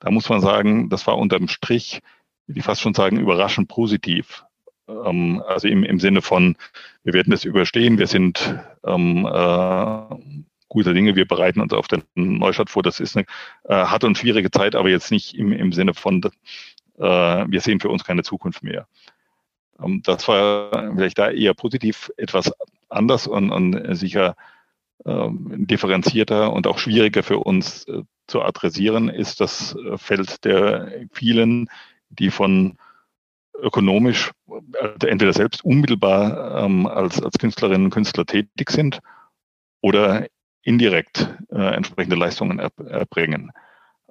Da muss man sagen, das war unterm Strich, die fast schon sagen, überraschend positiv. Ähm, also im, im Sinne von, wir werden das überstehen, wir sind ähm, äh, guter Dinge, wir bereiten uns auf den Neustart vor. Das ist eine äh, harte und schwierige Zeit, aber jetzt nicht im, im Sinne von, äh, wir sehen für uns keine Zukunft mehr. Ähm, das war vielleicht da eher positiv etwas anders und, und sicher ähm, differenzierter und auch schwieriger für uns äh, zu adressieren ist das Feld der vielen, die von ökonomisch äh, entweder selbst unmittelbar ähm, als, als Künstlerinnen und Künstler tätig sind oder indirekt äh, entsprechende Leistungen er, erbringen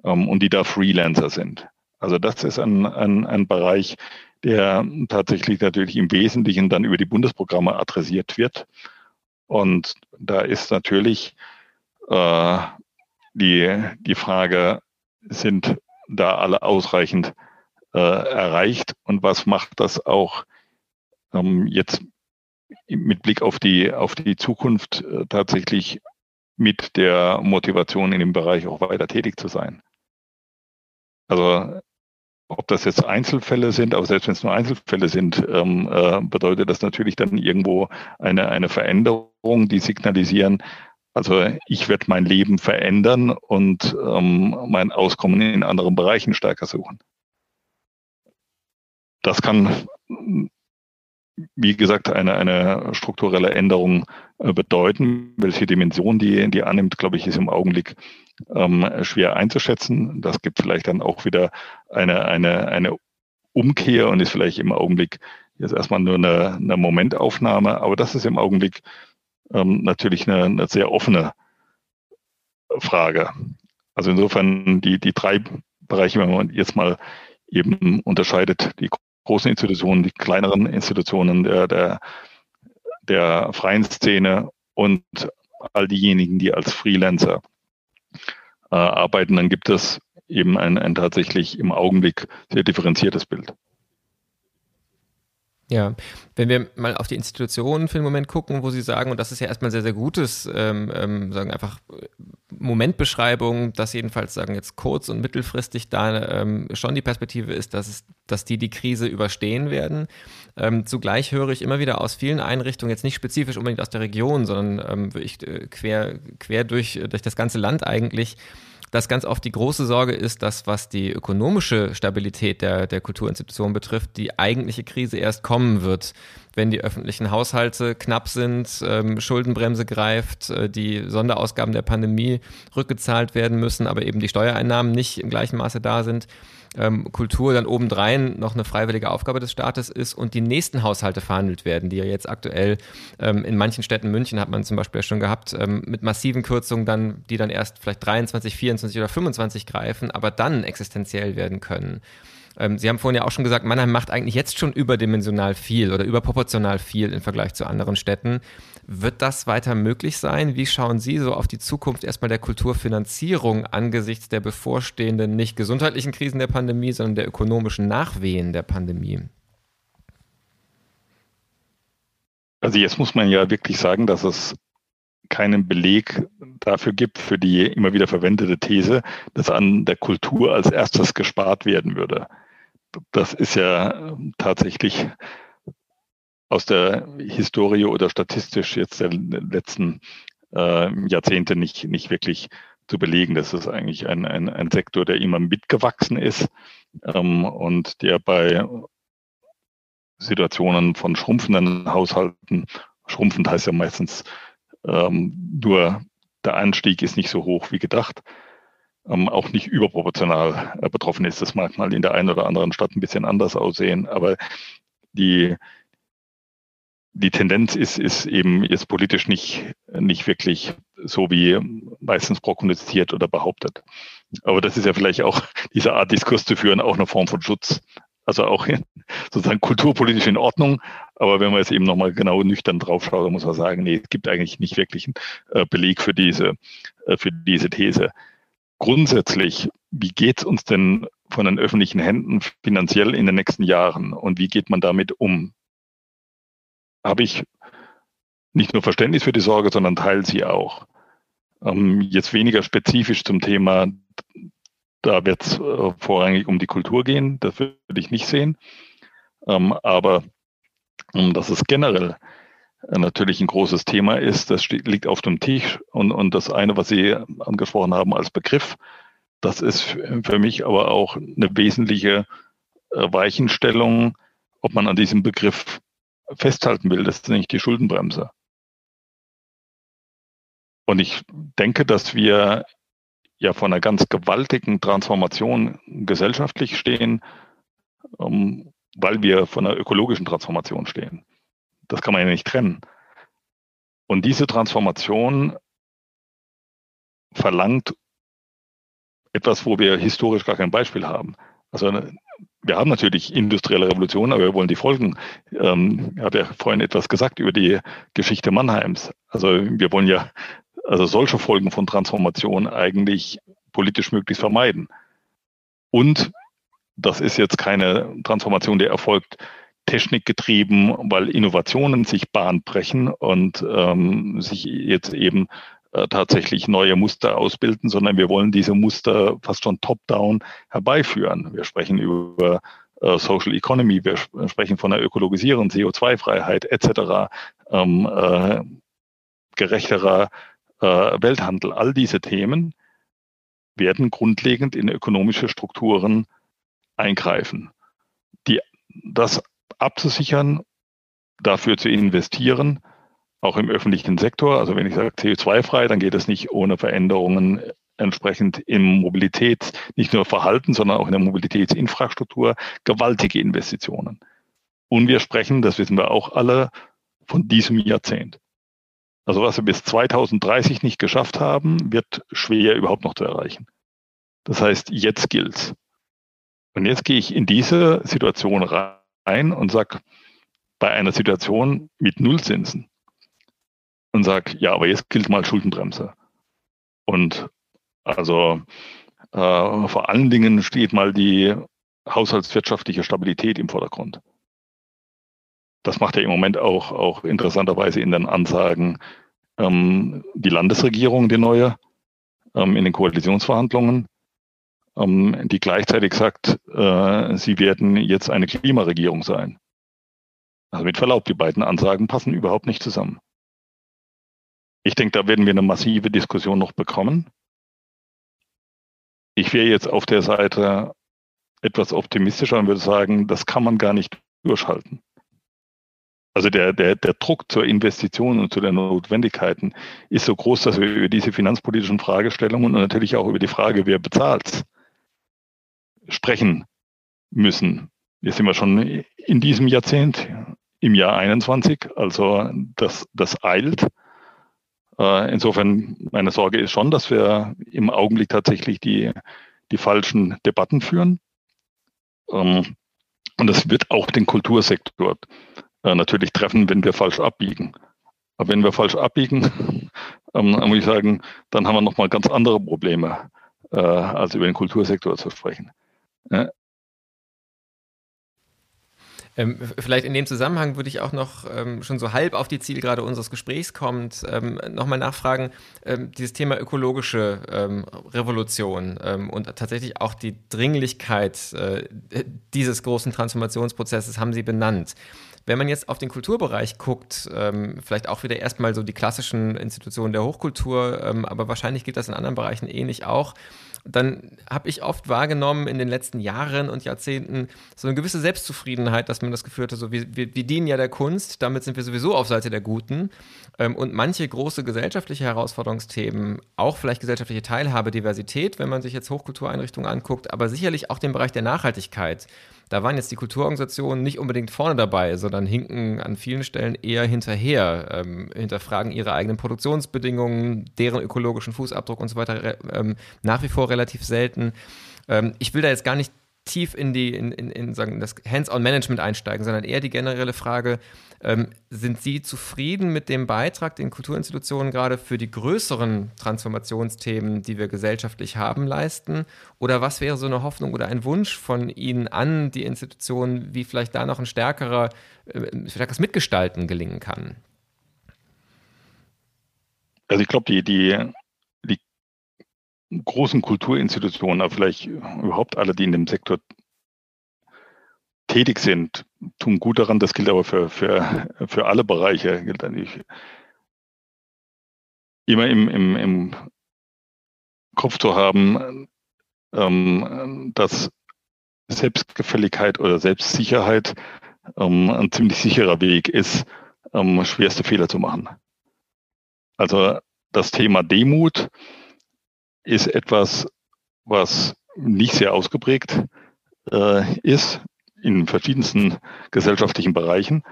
ähm, und die da Freelancer sind. Also das ist ein, ein, ein Bereich, der tatsächlich natürlich im Wesentlichen dann über die Bundesprogramme adressiert wird. Und da ist natürlich äh, die, die Frage, sind da alle ausreichend äh, erreicht und was macht das auch ähm, jetzt mit Blick auf die, auf die Zukunft äh, tatsächlich mit der Motivation in dem Bereich auch weiter tätig zu sein. Also ob das jetzt Einzelfälle sind, aber selbst wenn es nur Einzelfälle sind, ähm, äh, bedeutet das natürlich dann irgendwo eine, eine Veränderung, die signalisieren, also ich werde mein Leben verändern und ähm, mein Auskommen in anderen Bereichen stärker suchen. Das kann, wie gesagt, eine, eine strukturelle Änderung äh, bedeuten. Welche Dimension die, die annimmt, glaube ich, ist im Augenblick ähm, schwer einzuschätzen. Das gibt vielleicht dann auch wieder eine, eine, eine Umkehr und ist vielleicht im Augenblick jetzt erstmal nur eine, eine Momentaufnahme, aber das ist im Augenblick ähm, natürlich eine, eine sehr offene Frage. Also insofern die, die drei Bereiche, wenn man jetzt mal eben unterscheidet, die großen Institutionen, die kleineren Institutionen der, der, der freien Szene und all diejenigen, die als Freelancer äh, arbeiten, dann gibt es eben ein, ein tatsächlich im Augenblick sehr differenziertes Bild. Ja, wenn wir mal auf die Institutionen für den Moment gucken, wo Sie sagen, und das ist ja erstmal sehr, sehr gutes, ähm, ähm, sagen einfach Momentbeschreibung, dass jedenfalls sagen jetzt kurz- und mittelfristig da ähm, schon die Perspektive ist, dass, es, dass die die Krise überstehen werden. Ähm, zugleich höre ich immer wieder aus vielen Einrichtungen, jetzt nicht spezifisch unbedingt aus der Region, sondern ähm, ich, äh, quer, quer durch, durch das ganze Land eigentlich, dass ganz oft die große Sorge ist, dass was die ökonomische Stabilität der, der Kulturinstitutionen betrifft, die eigentliche Krise erst kommen wird, wenn die öffentlichen Haushalte knapp sind, ähm, Schuldenbremse greift, äh, die Sonderausgaben der Pandemie rückgezahlt werden müssen, aber eben die Steuereinnahmen nicht im gleichen Maße da sind ähm, Kultur dann obendrein noch eine freiwillige Aufgabe des Staates ist und die nächsten Haushalte verhandelt werden, die ja jetzt aktuell ähm, in manchen Städten, München hat man zum Beispiel schon gehabt, ähm, mit massiven Kürzungen dann, die dann erst vielleicht 23, 24 oder 25 greifen, aber dann existenziell werden können. Ähm, Sie haben vorhin ja auch schon gesagt, Mannheim macht eigentlich jetzt schon überdimensional viel oder überproportional viel im Vergleich zu anderen Städten. Wird das weiter möglich sein? Wie schauen Sie so auf die Zukunft erstmal der Kulturfinanzierung angesichts der bevorstehenden nicht gesundheitlichen Krisen der Pandemie, sondern der ökonomischen Nachwehen der Pandemie? Also jetzt muss man ja wirklich sagen, dass es keinen Beleg dafür gibt, für die immer wieder verwendete These, dass an der Kultur als erstes gespart werden würde. Das ist ja tatsächlich aus der Historie oder statistisch jetzt der letzten äh, Jahrzehnte nicht, nicht wirklich zu belegen. Das ist eigentlich ein, ein, ein Sektor, der immer mitgewachsen ist ähm, und der bei Situationen von schrumpfenden Haushalten, schrumpfend heißt ja meistens ähm, nur der Anstieg ist nicht so hoch wie gedacht, ähm, auch nicht überproportional äh, betroffen ist. Das mag mal in der einen oder anderen Stadt ein bisschen anders aussehen, aber die, die Tendenz ist, ist eben jetzt politisch nicht, nicht wirklich so wie meistens prognostiziert oder behauptet. Aber das ist ja vielleicht auch diese Art Diskurs zu führen, auch eine Form von Schutz. Also auch sozusagen kulturpolitisch in Ordnung. Aber wenn man jetzt eben nochmal genau nüchtern draufschaut, dann muss man sagen, nee, es gibt eigentlich nicht wirklich einen äh, Beleg für diese, äh, für diese These. Grundsätzlich, wie geht es uns denn von den öffentlichen Händen finanziell in den nächsten Jahren und wie geht man damit um? Habe ich nicht nur Verständnis für die Sorge, sondern teile sie auch. Ähm, jetzt weniger spezifisch zum Thema da wird es äh, vorrangig um die Kultur gehen, das würde ich nicht sehen. Ähm, aber um, dass es generell äh, natürlich ein großes Thema ist, das liegt auf dem Tisch. Und, und das eine, was Sie angesprochen haben als Begriff, das ist für mich aber auch eine wesentliche äh, Weichenstellung, ob man an diesem Begriff festhalten will. Das ist nämlich die Schuldenbremse. Und ich denke, dass wir ja vor einer ganz gewaltigen Transformation gesellschaftlich stehen, ähm, weil wir von einer ökologischen Transformation stehen. Das kann man ja nicht trennen. Und diese Transformation verlangt etwas, wo wir historisch gar kein Beispiel haben. Also wir haben natürlich industrielle Revolution, aber wir wollen die Folgen. Ähm, ich habe ja vorhin etwas gesagt über die Geschichte Mannheims. Also wir wollen ja also solche Folgen von Transformation eigentlich politisch möglichst vermeiden. Und das ist jetzt keine Transformation, die erfolgt technikgetrieben, weil Innovationen sich Bahn brechen und ähm, sich jetzt eben äh, tatsächlich neue Muster ausbilden, sondern wir wollen diese Muster fast schon top-down herbeiführen. Wir sprechen über äh, Social Economy, wir sprechen von der Ökologisierung, CO2-Freiheit etc., ähm, äh, gerechterer äh, Welthandel, all diese Themen werden grundlegend in ökonomische Strukturen eingreifen. Die, das abzusichern, dafür zu investieren, auch im öffentlichen Sektor. Also wenn ich sage CO2-frei, dann geht es nicht ohne Veränderungen entsprechend im Mobilitäts, nicht nur Verhalten, sondern auch in der Mobilitätsinfrastruktur, gewaltige Investitionen. Und wir sprechen, das wissen wir auch alle, von diesem Jahrzehnt. Also was wir bis 2030 nicht geschafft haben, wird schwer überhaupt noch zu erreichen. Das heißt, jetzt gilt's. Und jetzt gehe ich in diese Situation rein und sag bei einer Situation mit Nullzinsen und sag, ja, aber jetzt gilt mal Schuldenbremse. Und also äh, vor allen Dingen steht mal die haushaltswirtschaftliche Stabilität im Vordergrund. Das macht ja im Moment auch, auch interessanterweise in den Ansagen ähm, die Landesregierung, die neue, ähm, in den Koalitionsverhandlungen, ähm, die gleichzeitig sagt, äh, sie werden jetzt eine Klimaregierung sein. Also mit Verlaub, die beiden Ansagen passen überhaupt nicht zusammen. Ich denke, da werden wir eine massive Diskussion noch bekommen. Ich wäre jetzt auf der Seite etwas optimistischer und würde sagen, das kann man gar nicht durchhalten. Also der, der, der Druck zur Investition und zu den Notwendigkeiten ist so groß, dass wir über diese finanzpolitischen Fragestellungen und natürlich auch über die Frage, wer bezahlt, sprechen müssen. Jetzt sind wir schon in diesem Jahrzehnt, im Jahr 21, also das, das eilt. Äh, insofern, meine Sorge ist schon, dass wir im Augenblick tatsächlich die, die falschen Debatten führen. Ähm, und das wird auch den Kultursektor äh, natürlich treffen, wenn wir falsch abbiegen. Aber wenn wir falsch abbiegen, ähm, muss ich sagen, dann haben wir nochmal ganz andere Probleme, äh, als über den Kultursektor zu sprechen. Ähm, vielleicht in dem Zusammenhang würde ich auch noch ähm, schon so halb auf die Zielgerade unseres Gesprächs kommt, ähm, nochmal nachfragen, ähm, dieses Thema ökologische ähm, Revolution ähm, und tatsächlich auch die Dringlichkeit äh, dieses großen Transformationsprozesses haben Sie benannt. Wenn man jetzt auf den Kulturbereich guckt, vielleicht auch wieder erstmal so die klassischen Institutionen der Hochkultur, aber wahrscheinlich gilt das in anderen Bereichen ähnlich auch dann habe ich oft wahrgenommen in den letzten Jahren und Jahrzehnten so eine gewisse Selbstzufriedenheit, dass man das Gefühl hatte, so wir, wir, wir dienen ja der Kunst, damit sind wir sowieso auf Seite der Guten. Ähm, und manche große gesellschaftliche Herausforderungsthemen, auch vielleicht gesellschaftliche Teilhabe, Diversität, wenn man sich jetzt Hochkultureinrichtungen anguckt, aber sicherlich auch den Bereich der Nachhaltigkeit da waren jetzt die Kulturorganisationen nicht unbedingt vorne dabei, sondern hinken an vielen Stellen eher hinterher, ähm, hinterfragen ihre eigenen Produktionsbedingungen, deren ökologischen Fußabdruck und so weiter ähm, nach wie vor relativ selten. Ähm, ich will da jetzt gar nicht tief in die in, in, in sagen das Hands-on-Management einsteigen, sondern eher die generelle Frage: ähm, Sind Sie zufrieden mit dem Beitrag, den Kulturinstitutionen gerade für die größeren Transformationsthemen, die wir gesellschaftlich haben, leisten? Oder was wäre so eine Hoffnung oder ein Wunsch von Ihnen an die Institutionen, wie vielleicht da noch ein stärkerer, äh, stärkeres Mitgestalten gelingen kann? Also ich glaube, die, die großen Kulturinstitutionen, aber vielleicht überhaupt alle, die in dem Sektor tätig sind, tun gut daran. Das gilt aber für, für, für alle Bereiche. Gilt eigentlich immer im, im, im Kopf zu haben, ähm, dass Selbstgefälligkeit oder Selbstsicherheit ähm, ein ziemlich sicherer Weg ist, ähm, schwerste Fehler zu machen. Also das Thema Demut ist etwas, was nicht sehr ausgeprägt äh, ist in verschiedensten gesellschaftlichen Bereichen.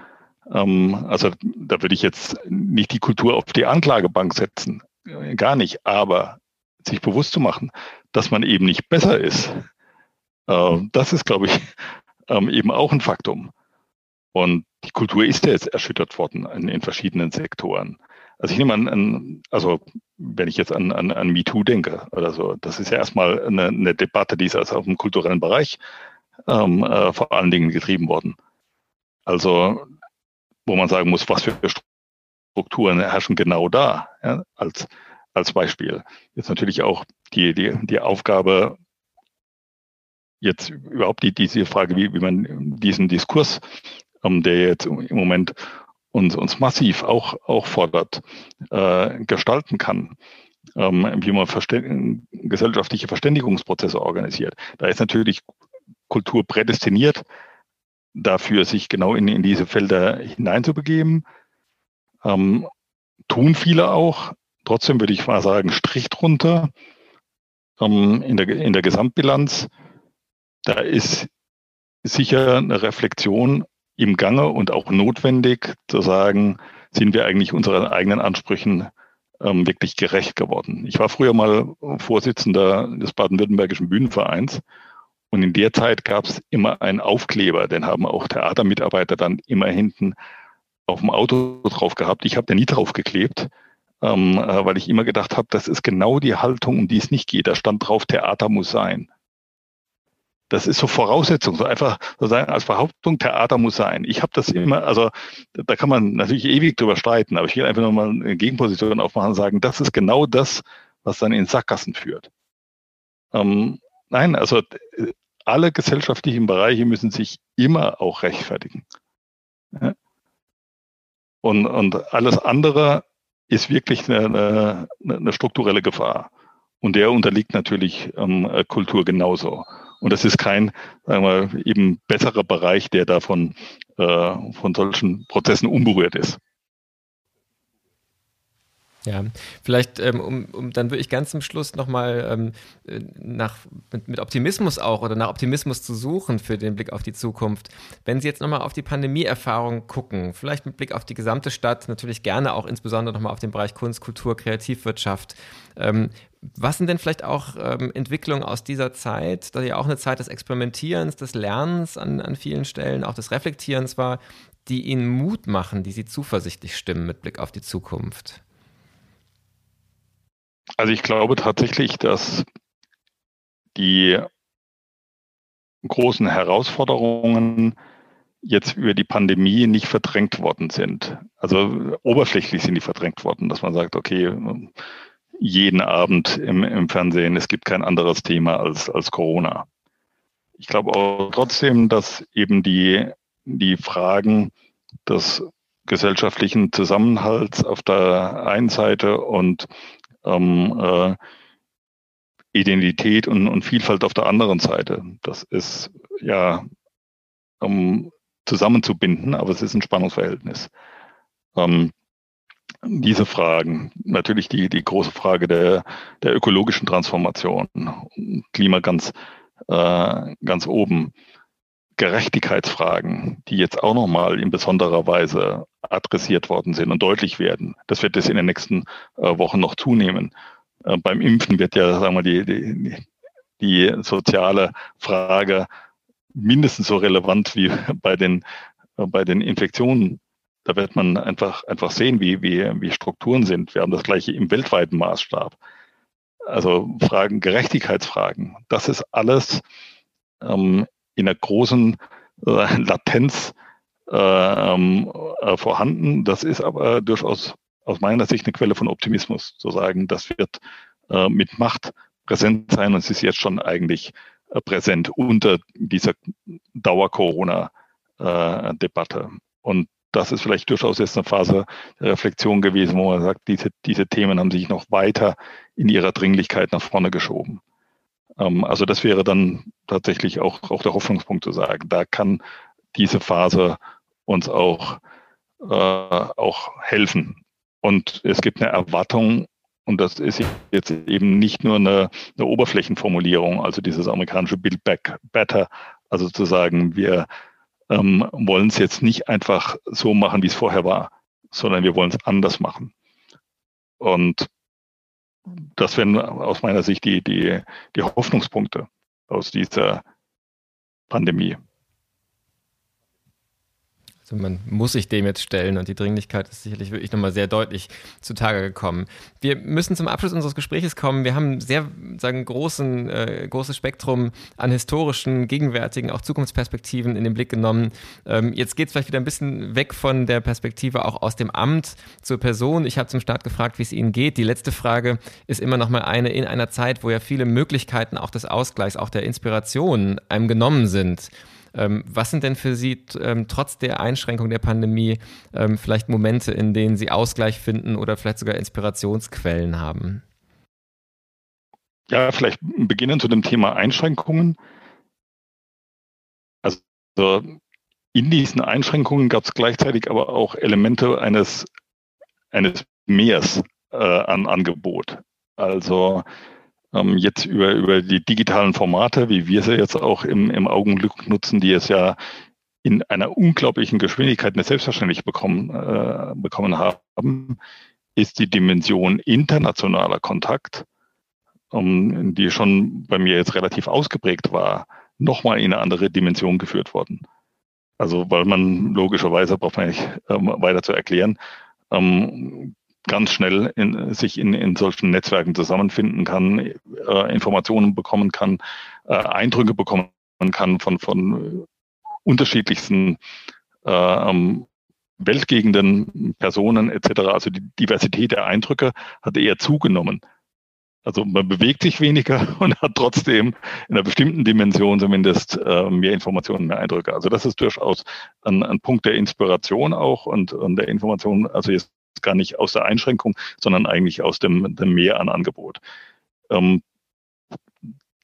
Ähm, also da würde ich jetzt nicht die Kultur auf die Anklagebank setzen, gar nicht, aber sich bewusst zu machen, dass man eben nicht besser ist, äh, das ist, glaube ich, ähm, eben auch ein Faktum. Und die Kultur ist ja jetzt erschüttert worden in, in verschiedenen Sektoren. Also ich nehme an, an also wenn ich jetzt an, an, an MeToo denke oder so, das ist ja erstmal eine, eine Debatte, die ist also auf dem kulturellen Bereich ähm, äh, vor allen Dingen getrieben worden. Also wo man sagen muss, was für Strukturen herrschen genau da, ja, als, als Beispiel. Jetzt natürlich auch die, die, die Aufgabe, jetzt überhaupt die, diese Frage, wie, wie man diesen Diskurs, ähm, der jetzt im Moment uns, uns massiv auch, auch fordert, äh, gestalten kann, ähm, wie man Verständ gesellschaftliche Verständigungsprozesse organisiert. Da ist natürlich Kultur prädestiniert, dafür sich genau in, in diese Felder hineinzubegeben. Ähm, tun viele auch. Trotzdem würde ich mal sagen, Strich drunter ähm, in, der, in der Gesamtbilanz. Da ist sicher eine Reflexion im Gange und auch notwendig zu sagen, sind wir eigentlich unseren eigenen Ansprüchen ähm, wirklich gerecht geworden. Ich war früher mal Vorsitzender des Baden-Württembergischen Bühnenvereins und in der Zeit gab es immer einen Aufkleber, den haben auch Theatermitarbeiter dann immer hinten auf dem Auto drauf gehabt. Ich habe den nie drauf geklebt, ähm, äh, weil ich immer gedacht habe, das ist genau die Haltung, um die es nicht geht. Da stand drauf, Theater muss sein. Das ist so Voraussetzung, so einfach sozusagen als Behauptung, Theater muss sein. Ich habe das immer, also da kann man natürlich ewig drüber streiten, aber ich will einfach nochmal eine Gegenposition aufmachen und sagen, das ist genau das, was dann in Sackgassen führt. Ähm, nein, also alle gesellschaftlichen Bereiche müssen sich immer auch rechtfertigen. Ja? Und, und alles andere ist wirklich eine, eine, eine strukturelle Gefahr. Und der unterliegt natürlich ähm, Kultur genauso. Und das ist kein, sagen wir, eben besserer Bereich, der davon äh, von solchen Prozessen unberührt ist. Ja, vielleicht, ähm, um, um dann wirklich ganz zum Schluss nochmal ähm, äh, nach, mit, mit Optimismus auch oder nach Optimismus zu suchen für den Blick auf die Zukunft. Wenn Sie jetzt nochmal auf die Pandemieerfahrung gucken, vielleicht mit Blick auf die gesamte Stadt, natürlich gerne auch insbesondere nochmal auf den Bereich Kunst, Kultur, Kreativwirtschaft. Ähm, was sind denn vielleicht auch ähm, Entwicklungen aus dieser Zeit, da ja auch eine Zeit des Experimentierens, des Lernens an, an vielen Stellen, auch des Reflektierens war, die Ihnen Mut machen, die Sie zuversichtlich stimmen mit Blick auf die Zukunft? Also ich glaube tatsächlich, dass die großen Herausforderungen jetzt über die Pandemie nicht verdrängt worden sind. Also oberflächlich sind die verdrängt worden, dass man sagt, okay, jeden Abend im, im Fernsehen, es gibt kein anderes Thema als, als Corona. Ich glaube auch trotzdem, dass eben die, die Fragen des gesellschaftlichen Zusammenhalts auf der einen Seite und ähm, äh, Identität und, und Vielfalt auf der anderen Seite. Das ist ja um, zusammenzubinden, aber es ist ein Spannungsverhältnis. Ähm, diese Fragen, natürlich die, die große Frage der, der ökologischen Transformation, Klima ganz, äh, ganz oben, Gerechtigkeitsfragen, die jetzt auch nochmal in besonderer Weise adressiert worden sind und deutlich werden. Das wird es in den nächsten äh, Wochen noch zunehmen. Äh, beim Impfen wird ja, sagen wir, die, die, die soziale Frage mindestens so relevant wie bei den, äh, bei den Infektionen. Da wird man einfach, einfach sehen, wie, wie, wie Strukturen sind. Wir haben das gleiche im weltweiten Maßstab. Also Fragen, Gerechtigkeitsfragen, das ist alles ähm, in einer großen äh, Latenz äh, ähm, äh, vorhanden. Das ist aber durchaus aus meiner Sicht eine Quelle von Optimismus, zu sagen, das wird äh, mit Macht präsent sein und es ist jetzt schon eigentlich äh, präsent unter dieser Dauer-Corona-Debatte. Und das ist vielleicht durchaus jetzt eine Phase der Reflexion gewesen, wo man sagt, diese, diese Themen haben sich noch weiter in ihrer Dringlichkeit nach vorne geschoben. Ähm, also das wäre dann tatsächlich auch, auch der Hoffnungspunkt zu sagen, da kann diese Phase uns auch, äh, auch helfen. Und es gibt eine Erwartung, und das ist jetzt eben nicht nur eine, eine Oberflächenformulierung, also dieses amerikanische Build Back Better, also zu sagen, wir ähm, wollen es jetzt nicht einfach so machen, wie es vorher war, sondern wir wollen es anders machen. Und das wären aus meiner Sicht die, die, die Hoffnungspunkte aus dieser Pandemie. Man muss sich dem jetzt stellen und die Dringlichkeit ist sicherlich wirklich nochmal sehr deutlich zutage gekommen. Wir müssen zum Abschluss unseres Gesprächs kommen. Wir haben sehr, sagen, großen, äh, großes Spektrum an historischen, gegenwärtigen, auch Zukunftsperspektiven in den Blick genommen. Ähm, jetzt geht es vielleicht wieder ein bisschen weg von der Perspektive auch aus dem Amt zur Person. Ich habe zum Start gefragt, wie es Ihnen geht. Die letzte Frage ist immer nochmal eine in einer Zeit, wo ja viele Möglichkeiten auch des Ausgleichs, auch der Inspiration einem genommen sind. Ähm, was sind denn für Sie ähm, trotz der Einschränkung der Pandemie ähm, vielleicht Momente, in denen Sie Ausgleich finden oder vielleicht sogar Inspirationsquellen haben? Ja, vielleicht beginnen zu dem Thema Einschränkungen. Also in diesen Einschränkungen gab es gleichzeitig aber auch Elemente eines, eines Mehrs äh, an Angebot. Also ähm, jetzt über, über die digitalen Formate, wie wir sie jetzt auch im, im Augenblick nutzen, die es ja in einer unglaublichen Geschwindigkeit eine selbstverständlich bekommen, äh, bekommen haben, ist die Dimension internationaler Kontakt, um, die schon bei mir jetzt relativ ausgeprägt war, nochmal in eine andere Dimension geführt worden. Also weil man logischerweise, braucht man nicht ähm, weiter zu erklären, ähm, ganz schnell in, sich in, in solchen Netzwerken zusammenfinden kann, äh, Informationen bekommen kann, äh, Eindrücke bekommen kann von, von unterschiedlichsten äh, ähm, Weltgegenden, Personen etc. Also die Diversität der Eindrücke hat eher zugenommen. Also man bewegt sich weniger und hat trotzdem in einer bestimmten Dimension zumindest äh, mehr Informationen, mehr Eindrücke. Also das ist durchaus ein, ein Punkt der Inspiration auch und, und der Information, also jetzt gar nicht aus der Einschränkung, sondern eigentlich aus dem, dem Mehr an Angebot. Ähm,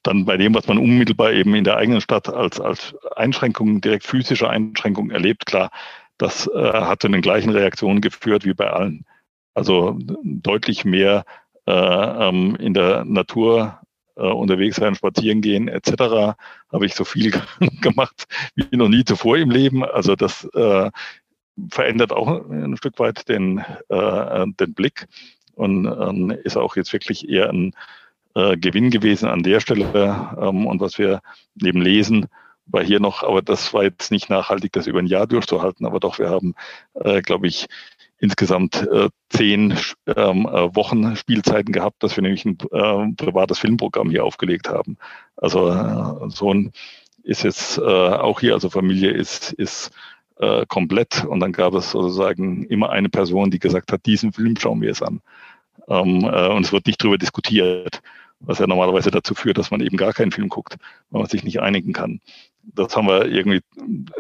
dann bei dem, was man unmittelbar eben in der eigenen Stadt als, als Einschränkung, direkt physische Einschränkung erlebt, klar, das äh, hat zu den gleichen Reaktionen geführt wie bei allen. Also deutlich mehr äh, ähm, in der Natur äh, unterwegs sein, spazieren gehen etc. habe ich so viel gemacht wie noch nie zuvor im Leben. Also das äh, verändert auch ein Stück weit den, äh, den Blick und ähm, ist auch jetzt wirklich eher ein äh, Gewinn gewesen an der Stelle. Ähm, und was wir neben Lesen war hier noch, aber das war jetzt nicht nachhaltig, das über ein Jahr durchzuhalten, aber doch, wir haben, äh, glaube ich, insgesamt äh, zehn ähm, äh, Wochen Spielzeiten gehabt, dass wir nämlich ein äh, privates Filmprogramm hier aufgelegt haben. Also äh, Sohn ist jetzt äh, auch hier, also Familie ist, ist äh, komplett und dann gab es sozusagen immer eine Person, die gesagt hat, diesen Film schauen wir es an. Ähm, äh, und es wird nicht darüber diskutiert, was ja normalerweise dazu führt, dass man eben gar keinen Film guckt, weil man sich nicht einigen kann. Das haben wir irgendwie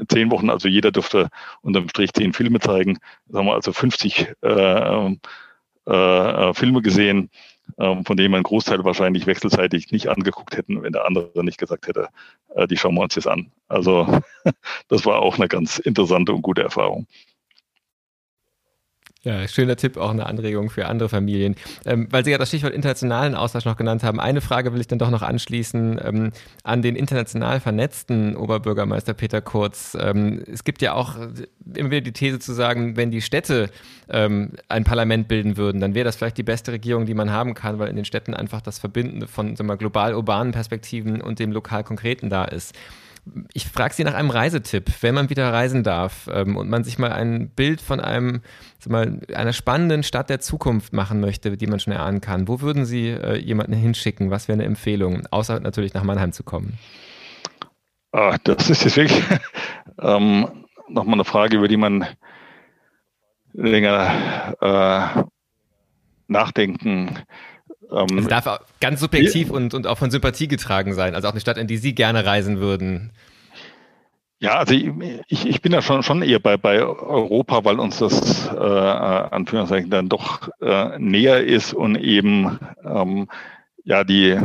zehn Wochen, also jeder durfte unterm Strich zehn Filme zeigen. Das haben wir also 50 äh, äh, äh, Filme gesehen, von denen wir einen Großteil wahrscheinlich wechselseitig nicht angeguckt hätten, wenn der andere nicht gesagt hätte, äh, die schauen wir uns jetzt an. Also das war auch eine ganz interessante und gute Erfahrung. Ja, schöner Tipp, auch eine Anregung für andere Familien. Ähm, weil Sie ja das Stichwort internationalen Austausch noch genannt haben, eine Frage will ich dann doch noch anschließen ähm, an den international vernetzten Oberbürgermeister Peter Kurz. Ähm, es gibt ja auch immer wieder die These zu sagen, wenn die Städte ähm, ein Parlament bilden würden, dann wäre das vielleicht die beste Regierung, die man haben kann, weil in den Städten einfach das Verbindende von global-urbanen Perspektiven und dem lokal-konkreten da ist ich frage Sie nach einem Reisetipp, wenn man wieder reisen darf ähm, und man sich mal ein Bild von einem, mal, einer spannenden Stadt der Zukunft machen möchte, die man schon erahnen kann. Wo würden Sie äh, jemanden hinschicken? Was wäre eine Empfehlung, außer natürlich nach Mannheim zu kommen? Ah, das ist jetzt wirklich ähm, nochmal eine Frage, über die man länger äh, nachdenken ähm, es darf auch ganz subjektiv und, und auch von Sympathie getragen sein, also auch eine Stadt, in die Sie gerne reisen würden. Ja, also ich, ich bin da schon, schon eher bei, bei Europa, weil uns das äh, Anführungszeichen dann doch äh, näher ist und eben ähm, ja die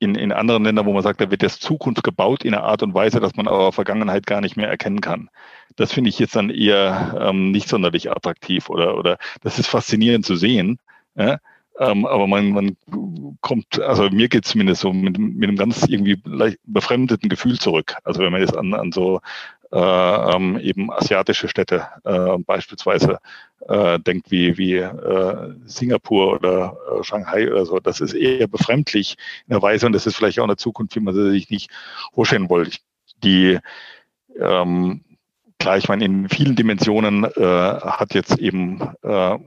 in, in anderen Ländern, wo man sagt, da wird jetzt Zukunft gebaut in einer Art und Weise, dass man aber Vergangenheit gar nicht mehr erkennen kann. Das finde ich jetzt dann eher ähm, nicht sonderlich attraktiv oder, oder das ist faszinierend zu sehen. Ja? Ähm, aber man, man kommt, also mir geht es zumindest so mit, mit einem ganz irgendwie leicht befremdeten Gefühl zurück. Also wenn man jetzt an, an so äh, ähm, eben asiatische Städte äh, beispielsweise äh, denkt wie, wie äh, Singapur oder äh, Shanghai oder so, das ist eher befremdlich in der Weise und das ist vielleicht auch eine Zukunft, wie man sich nicht vorstellen wollte. Die ähm, klar, ich meine, in vielen Dimensionen äh, hat jetzt eben äh,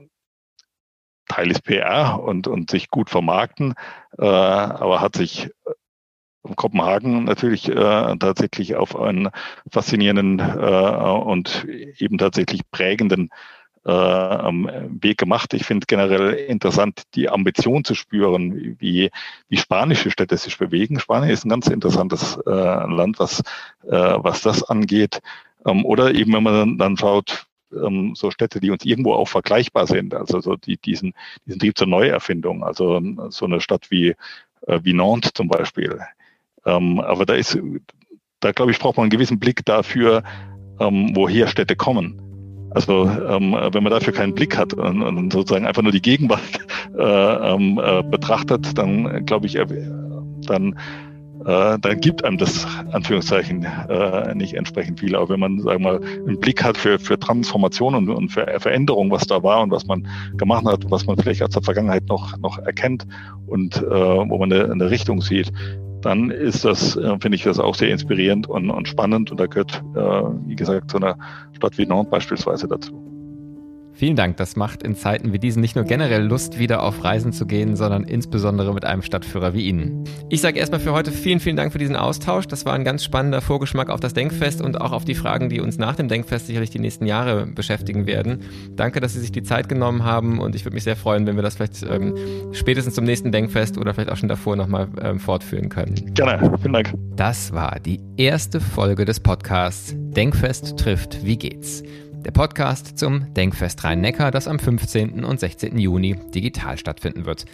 Teil ist PR und, und sich gut vermarkten, äh, aber hat sich äh, Kopenhagen natürlich äh, tatsächlich auf einen faszinierenden äh, und eben tatsächlich prägenden äh, Weg gemacht. Ich finde generell interessant, die Ambition zu spüren, wie, wie spanische Städte sich bewegen. Spanien ist ein ganz interessantes äh, Land, was, äh, was das angeht. Ähm, oder eben, wenn man dann schaut, ähm, so Städte, die uns irgendwo auch vergleichbar sind. Also so die, diesen, diesen Trieb zur Neuerfindung. Also ähm, so eine Stadt wie, äh, wie Nantes zum Beispiel. Ähm, aber da ist, da glaube ich, braucht man einen gewissen Blick dafür, ähm, woher Städte kommen. Also ähm, wenn man dafür keinen Blick hat und, und sozusagen einfach nur die Gegenwart äh, ähm, äh, betrachtet, dann glaube ich, äh, dann äh, dann gibt einem das Anführungszeichen äh, nicht entsprechend viel. Aber wenn man, sagen wir mal, einen Blick hat für, für Transformation und, für Veränderung, was da war und was man gemacht hat, was man vielleicht aus der Vergangenheit noch, noch erkennt und äh, wo man eine, eine Richtung sieht, dann ist das, äh, finde ich das auch sehr inspirierend und, und spannend und da gehört, äh, wie gesagt, so eine Stadt wie Nantes beispielsweise dazu. Vielen Dank. Das macht in Zeiten wie diesen nicht nur generell Lust, wieder auf Reisen zu gehen, sondern insbesondere mit einem Stadtführer wie Ihnen. Ich sage erstmal für heute vielen, vielen Dank für diesen Austausch. Das war ein ganz spannender Vorgeschmack auf das Denkfest und auch auf die Fragen, die uns nach dem Denkfest sicherlich die nächsten Jahre beschäftigen werden. Danke, dass Sie sich die Zeit genommen haben und ich würde mich sehr freuen, wenn wir das vielleicht ähm, spätestens zum nächsten Denkfest oder vielleicht auch schon davor nochmal ähm, fortführen können. Gerne. Vielen Dank. Das war die erste Folge des Podcasts Denkfest trifft. Wie geht's? Der Podcast zum Denkfest Rhein-Neckar, das am 15. und 16. Juni digital stattfinden wird.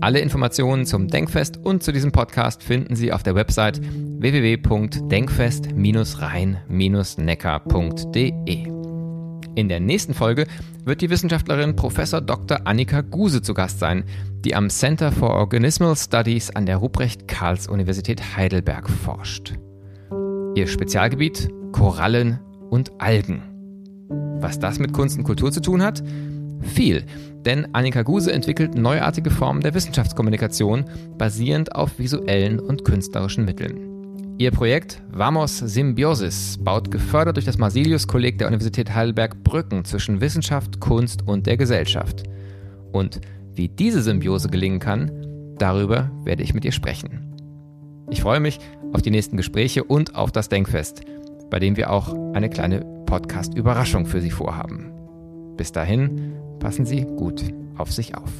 Alle Informationen zum Denkfest und zu diesem Podcast finden Sie auf der Website www.denkfest-rhein-neckar.de. In der nächsten Folge wird die Wissenschaftlerin Prof. Dr. Annika Guse zu Gast sein, die am Center for Organismal Studies an der Ruprecht-Karls-Universität Heidelberg forscht. Ihr Spezialgebiet Korallen und Algen. Was das mit Kunst und Kultur zu tun hat? Viel, denn Annika Guse entwickelt neuartige Formen der Wissenschaftskommunikation basierend auf visuellen und künstlerischen Mitteln. Ihr Projekt Vamos Symbiosis baut gefördert durch das Marsilius-Kolleg der Universität Heidelberg Brücken zwischen Wissenschaft, Kunst und der Gesellschaft. Und wie diese Symbiose gelingen kann, darüber werde ich mit ihr sprechen. Ich freue mich auf die nächsten Gespräche und auf das Denkfest, bei dem wir auch eine kleine Podcast-Überraschung für Sie vorhaben. Bis dahin, passen Sie gut auf sich auf.